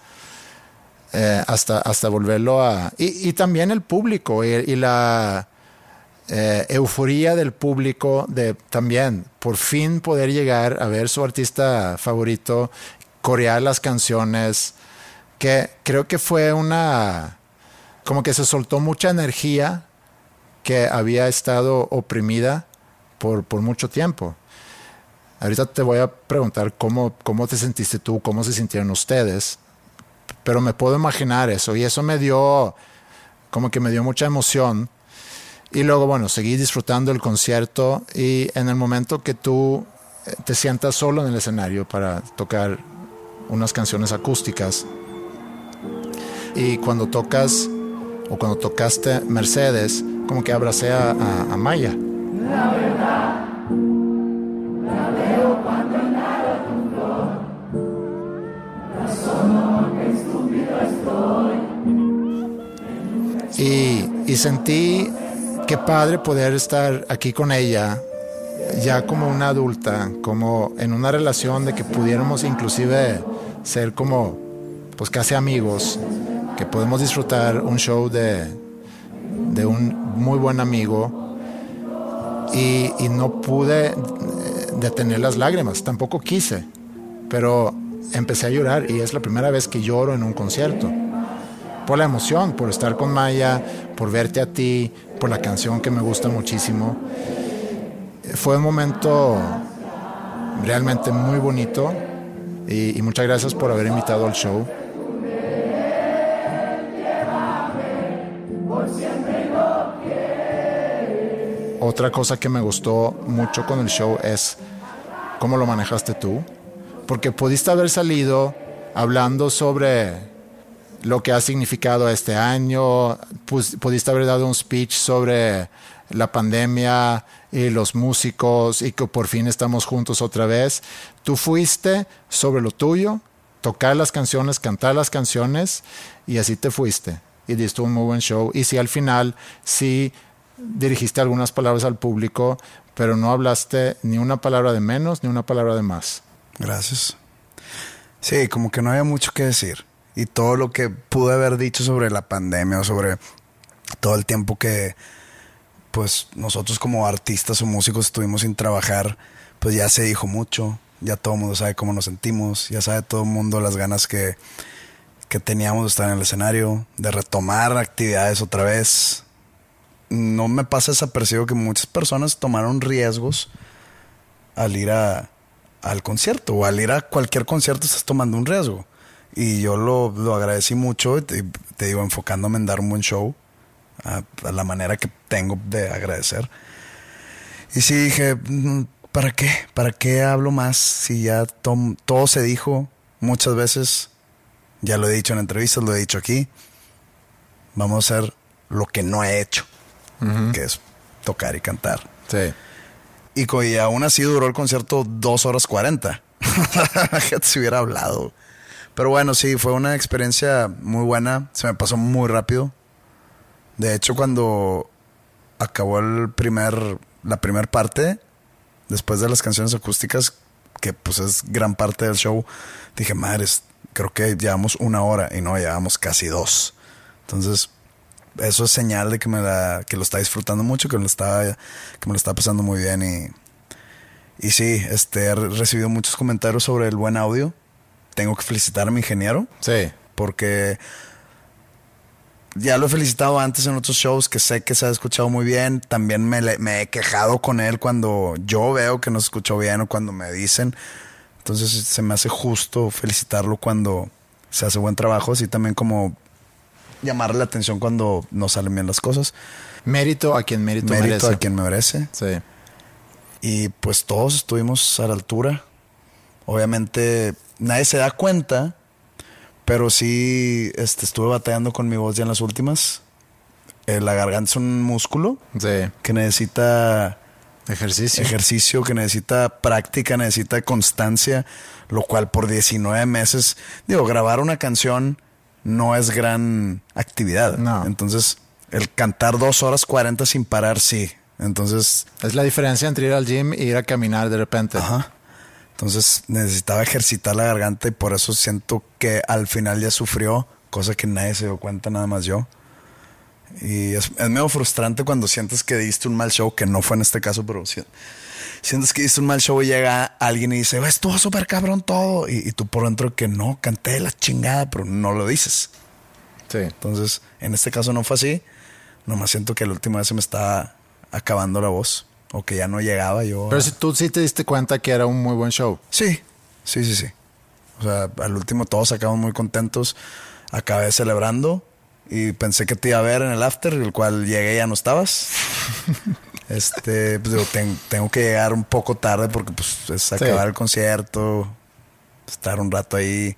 eh, hasta, hasta volverlo a... Y, y también el público y, la eh, euforía del público de también por fin poder llegar a ver su artista favorito, corear las canciones, que creo que fue una... como que se soltó mucha energía que había estado oprimida por, por mucho tiempo. Ahorita te voy a preguntar cómo, cómo te sentiste tú, cómo se sintieron ustedes, pero me puedo imaginar eso y eso me dio, como que me dio mucha emoción. Y luego, bueno, seguí disfrutando el concierto y en el momento que tú eh, te sientas solo en el escenario para tocar unas canciones acústicas, Y cuando tocas, o cuando tocaste Mercedes, como que abracé a, Maya. La verdad, la veo Y, sentí qué padre poder estar aquí con ella, ya como una adulta, como en una relación de que pudiéramos inclusive ser como, pues casi amigos, que podemos disfrutar un show de, de un muy buen amigo y, y no pude detener las lágrimas, tampoco quise, pero empecé a llorar y es la primera vez que lloro en un concierto. Por la emoción, por estar con Maya, por verte a ti, por la canción que me gusta muchísimo. Fue un momento realmente muy bonito y, muchas gracias por haber invitado al show. Otra cosa que me gustó mucho con el show es cómo lo manejaste tú, porque pudiste haber salido hablando sobre lo que ha significado este año, pudiste haber dado un speech sobre la pandemia y los músicos y que por fin estamos juntos otra vez. Tú fuiste sobre lo tuyo, tocar las canciones, cantar las canciones y así te fuiste. Y diste un muy buen show. Y si al final sí dirigiste algunas palabras al público, pero no hablaste ni una palabra de menos ni una palabra de más. Gracias. Sí, como que no había mucho que decir. Y todo lo que pude haber dicho sobre la pandemia o sobre todo el tiempo que pues nosotros como artistas o músicos estuvimos sin trabajar, pues ya se dijo mucho, ya todo el mundo sabe cómo nos sentimos, ya sabe todo el mundo las ganas que, que teníamos de estar en el escenario, de retomar actividades otra vez, no me pasa desapercibido que muchas personas tomaron riesgos al ir a, al concierto o al ir a cualquier concierto estás tomando un riesgo. Y yo lo, lo agradecí mucho, te, te, digo, enfocándome en dar un buen show a, a, la manera que tengo de agradecer. Y sí dije, mm, ¿para qué? ¿Para qué hablo más? Si ya to, todo se dijo muchas veces, ya lo he dicho en entrevistas, lo he dicho aquí, vamos a hacer lo que no he hecho uh -huh. que es tocar y cantar. Sí. Y, y aún así duró el concierto dos horas cuarenta. que se hubiera hablado. Pero bueno, sí, fue una experiencia muy buena. Se me pasó muy rápido. De hecho, cuando acabó el primer, la primera parte, después de las canciones acústicas, que pues es gran parte del show, dije, madres, creo que llevamos una hora y no, llevamos casi dos. Entonces, eso es señal de que me la, que lo está disfrutando mucho, que me lo está, que me está pasando muy bien y, y sí, este, he recibido muchos comentarios sobre el buen audio. Tengo que felicitar a mi ingeniero. Sí. Porque ya lo he felicitado antes en otros shows que sé que se ha escuchado muy bien. También me, me he quejado con él cuando yo veo que no se escuchó bien o cuando me dicen. Entonces se me hace justo felicitarlo cuando se hace buen trabajo, así también como llamarle la atención cuando no salen bien las cosas. Mérito a quien mérito, mérito merece. a quien me merece. Sí. Y pues todos estuvimos a la altura. Obviamente nadie se da cuenta, pero sí este, estuve batallando con mi voz ya en las últimas. Eh, la garganta es un músculo sí. que necesita ejercicio. ejercicio, que necesita práctica, necesita constancia, lo cual por 19 meses, digo, grabar una canción no es gran actividad. No. Entonces, el cantar dos horas 40 sin parar, sí. Entonces. Es la diferencia entre ir al gym e ir a caminar de repente. Ajá. Entonces necesitaba ejercitar la garganta y por eso siento que al final ya sufrió, cosa que nadie se dio cuenta, nada más yo. Y es, es medio frustrante cuando sientes que diste un mal show, que no fue en este caso, pero si, sientes que diste un mal show y llega alguien y dice, estuvo súper cabrón todo. Y, y, tú por dentro que no, canté la chingada, pero no lo dices. Sí. Entonces, en este caso no fue así. Nomás siento que la última vez se me estaba acabando la voz. O que ya no llegaba yo. Pero si tú sí te diste cuenta que era un muy buen show. Sí, sí, sí, sí. O sea, al último todos acabamos muy contentos. Acabé celebrando y pensé que te iba a ver en el after, el cual llegué y ya no estabas. este, pues digo, ten, tengo que llegar un poco tarde porque pues es acabar sí. el concierto, estar un rato ahí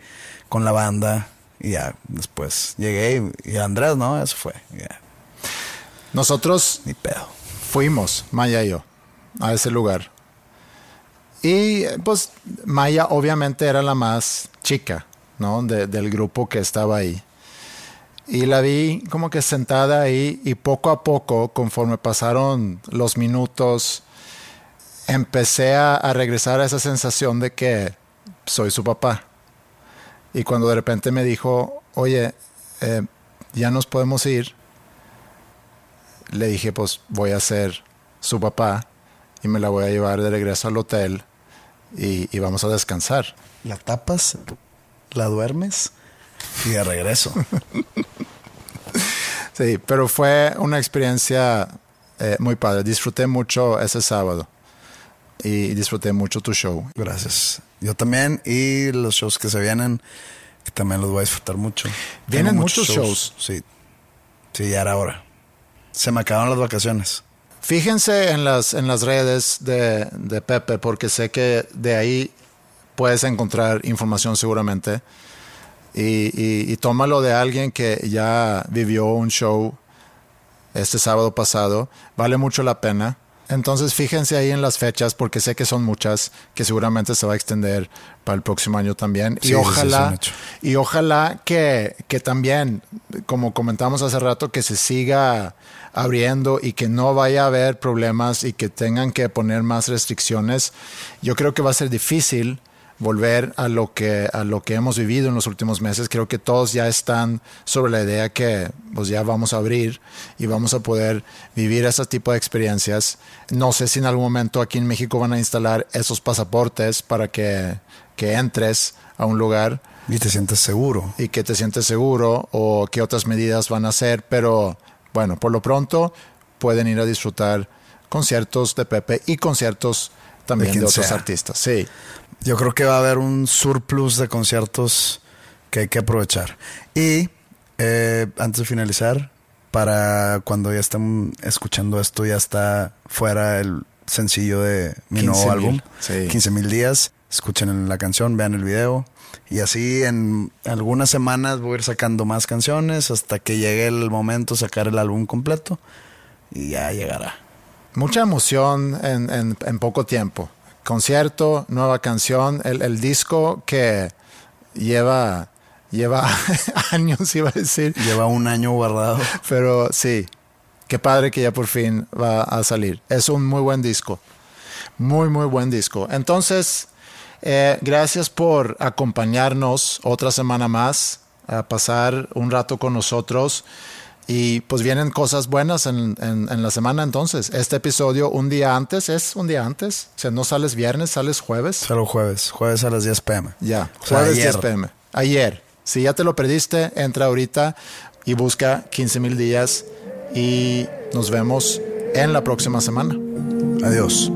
con la banda, Y ya, después llegué y, y Andrés, ¿no? Eso fue. Ya, Nosotros ni pedo. Fuimos, Maya y yo, a ese lugar. Y pues Maya obviamente era la más chica, ¿no? De- del grupo que estaba ahí. Y la vi como que sentada ahí y poco a poco, conforme pasaron los minutos, empecé a, a regresar a esa sensación de que soy su papá. Y cuando de repente me dijo, oye, eh, ya nos podemos ir, le dije, pues voy a ser su papá y me la voy a llevar de regreso al hotel y, y vamos a descansar. La tapas, la duermes y de regreso. Sí, pero fue una experiencia eh, muy padre. Disfruté mucho ese sábado y disfruté mucho tu show. Gracias. Yo también. Y los shows que se vienen, que también los voy a disfrutar mucho. Vienen muchos shows. Sí. Sí, ya era hora. Se me acabaron las vacaciones. Fíjense en las, en las redes de, de Pepe porque sé que de ahí puedes encontrar información seguramente. Y, y- y tómalo de alguien que ya vivió un show este sábado pasado. Vale mucho la pena. Entonces fíjense ahí en las fechas porque sé que son muchas, que seguramente se va a extender para el próximo año también. Sí, y sí, ojalá, y ojalá que, que también, como comentamos hace rato, que se siga abriendo y que no vaya a haber problemas y que tengan que poner más restricciones. Yo creo que va a ser difícil volver a lo que a lo que hemos vivido en los últimos meses. Creo que todos ya están sobre la idea que pues ya vamos a abrir y vamos a poder vivir ese tipo de experiencias. No sé si en algún momento aquí en México van a instalar esos pasaportes para que, que entres a un lugar Y te sientes seguro. y que te sientes seguro o qué otras medidas van a hacer, pero bueno, por lo pronto pueden ir a disfrutar conciertos de Pepe y conciertos también de, quien otros sea. artistas. Sí. Yo creo que va a haber un surplus de conciertos que hay que aprovechar. Y eh, antes de finalizar, para cuando ya estén escuchando esto, ya está fuera el sencillo de mi 15,000, nuevo álbum. sí. 15 mil días. Escuchen la canción, vean el video. Y así en algunas semanas voy a ir sacando más canciones hasta que llegue el momento de sacar el álbum completo. Y ya llegará. Mucha emoción en, en- en poco tiempo. Concierto, nueva canción, el, el disco que lleva, lleva años, iba a decir, Lleva un año guardado. pero sí, qué padre que ya por fin va a salir. Es un muy buen disco, muy, muy buen disco. Entonces, eh, gracias por acompañarnos otra semana más, a pasar un rato con nosotros. Y pues vienen cosas buenas en, en- en la semana entonces. Este episodio un día antes, es un día antes. O sea, no sales viernes, sales jueves. Solo jueves. Jueves a las 10 pm. Ya, O sea, jueves ayer. 10 pm. Ayer. Si ya te lo perdiste, entra ahorita y busca 15 mil días y nos vemos en la próxima semana. Adiós.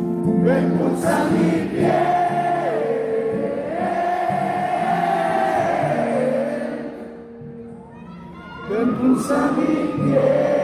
tus amigos.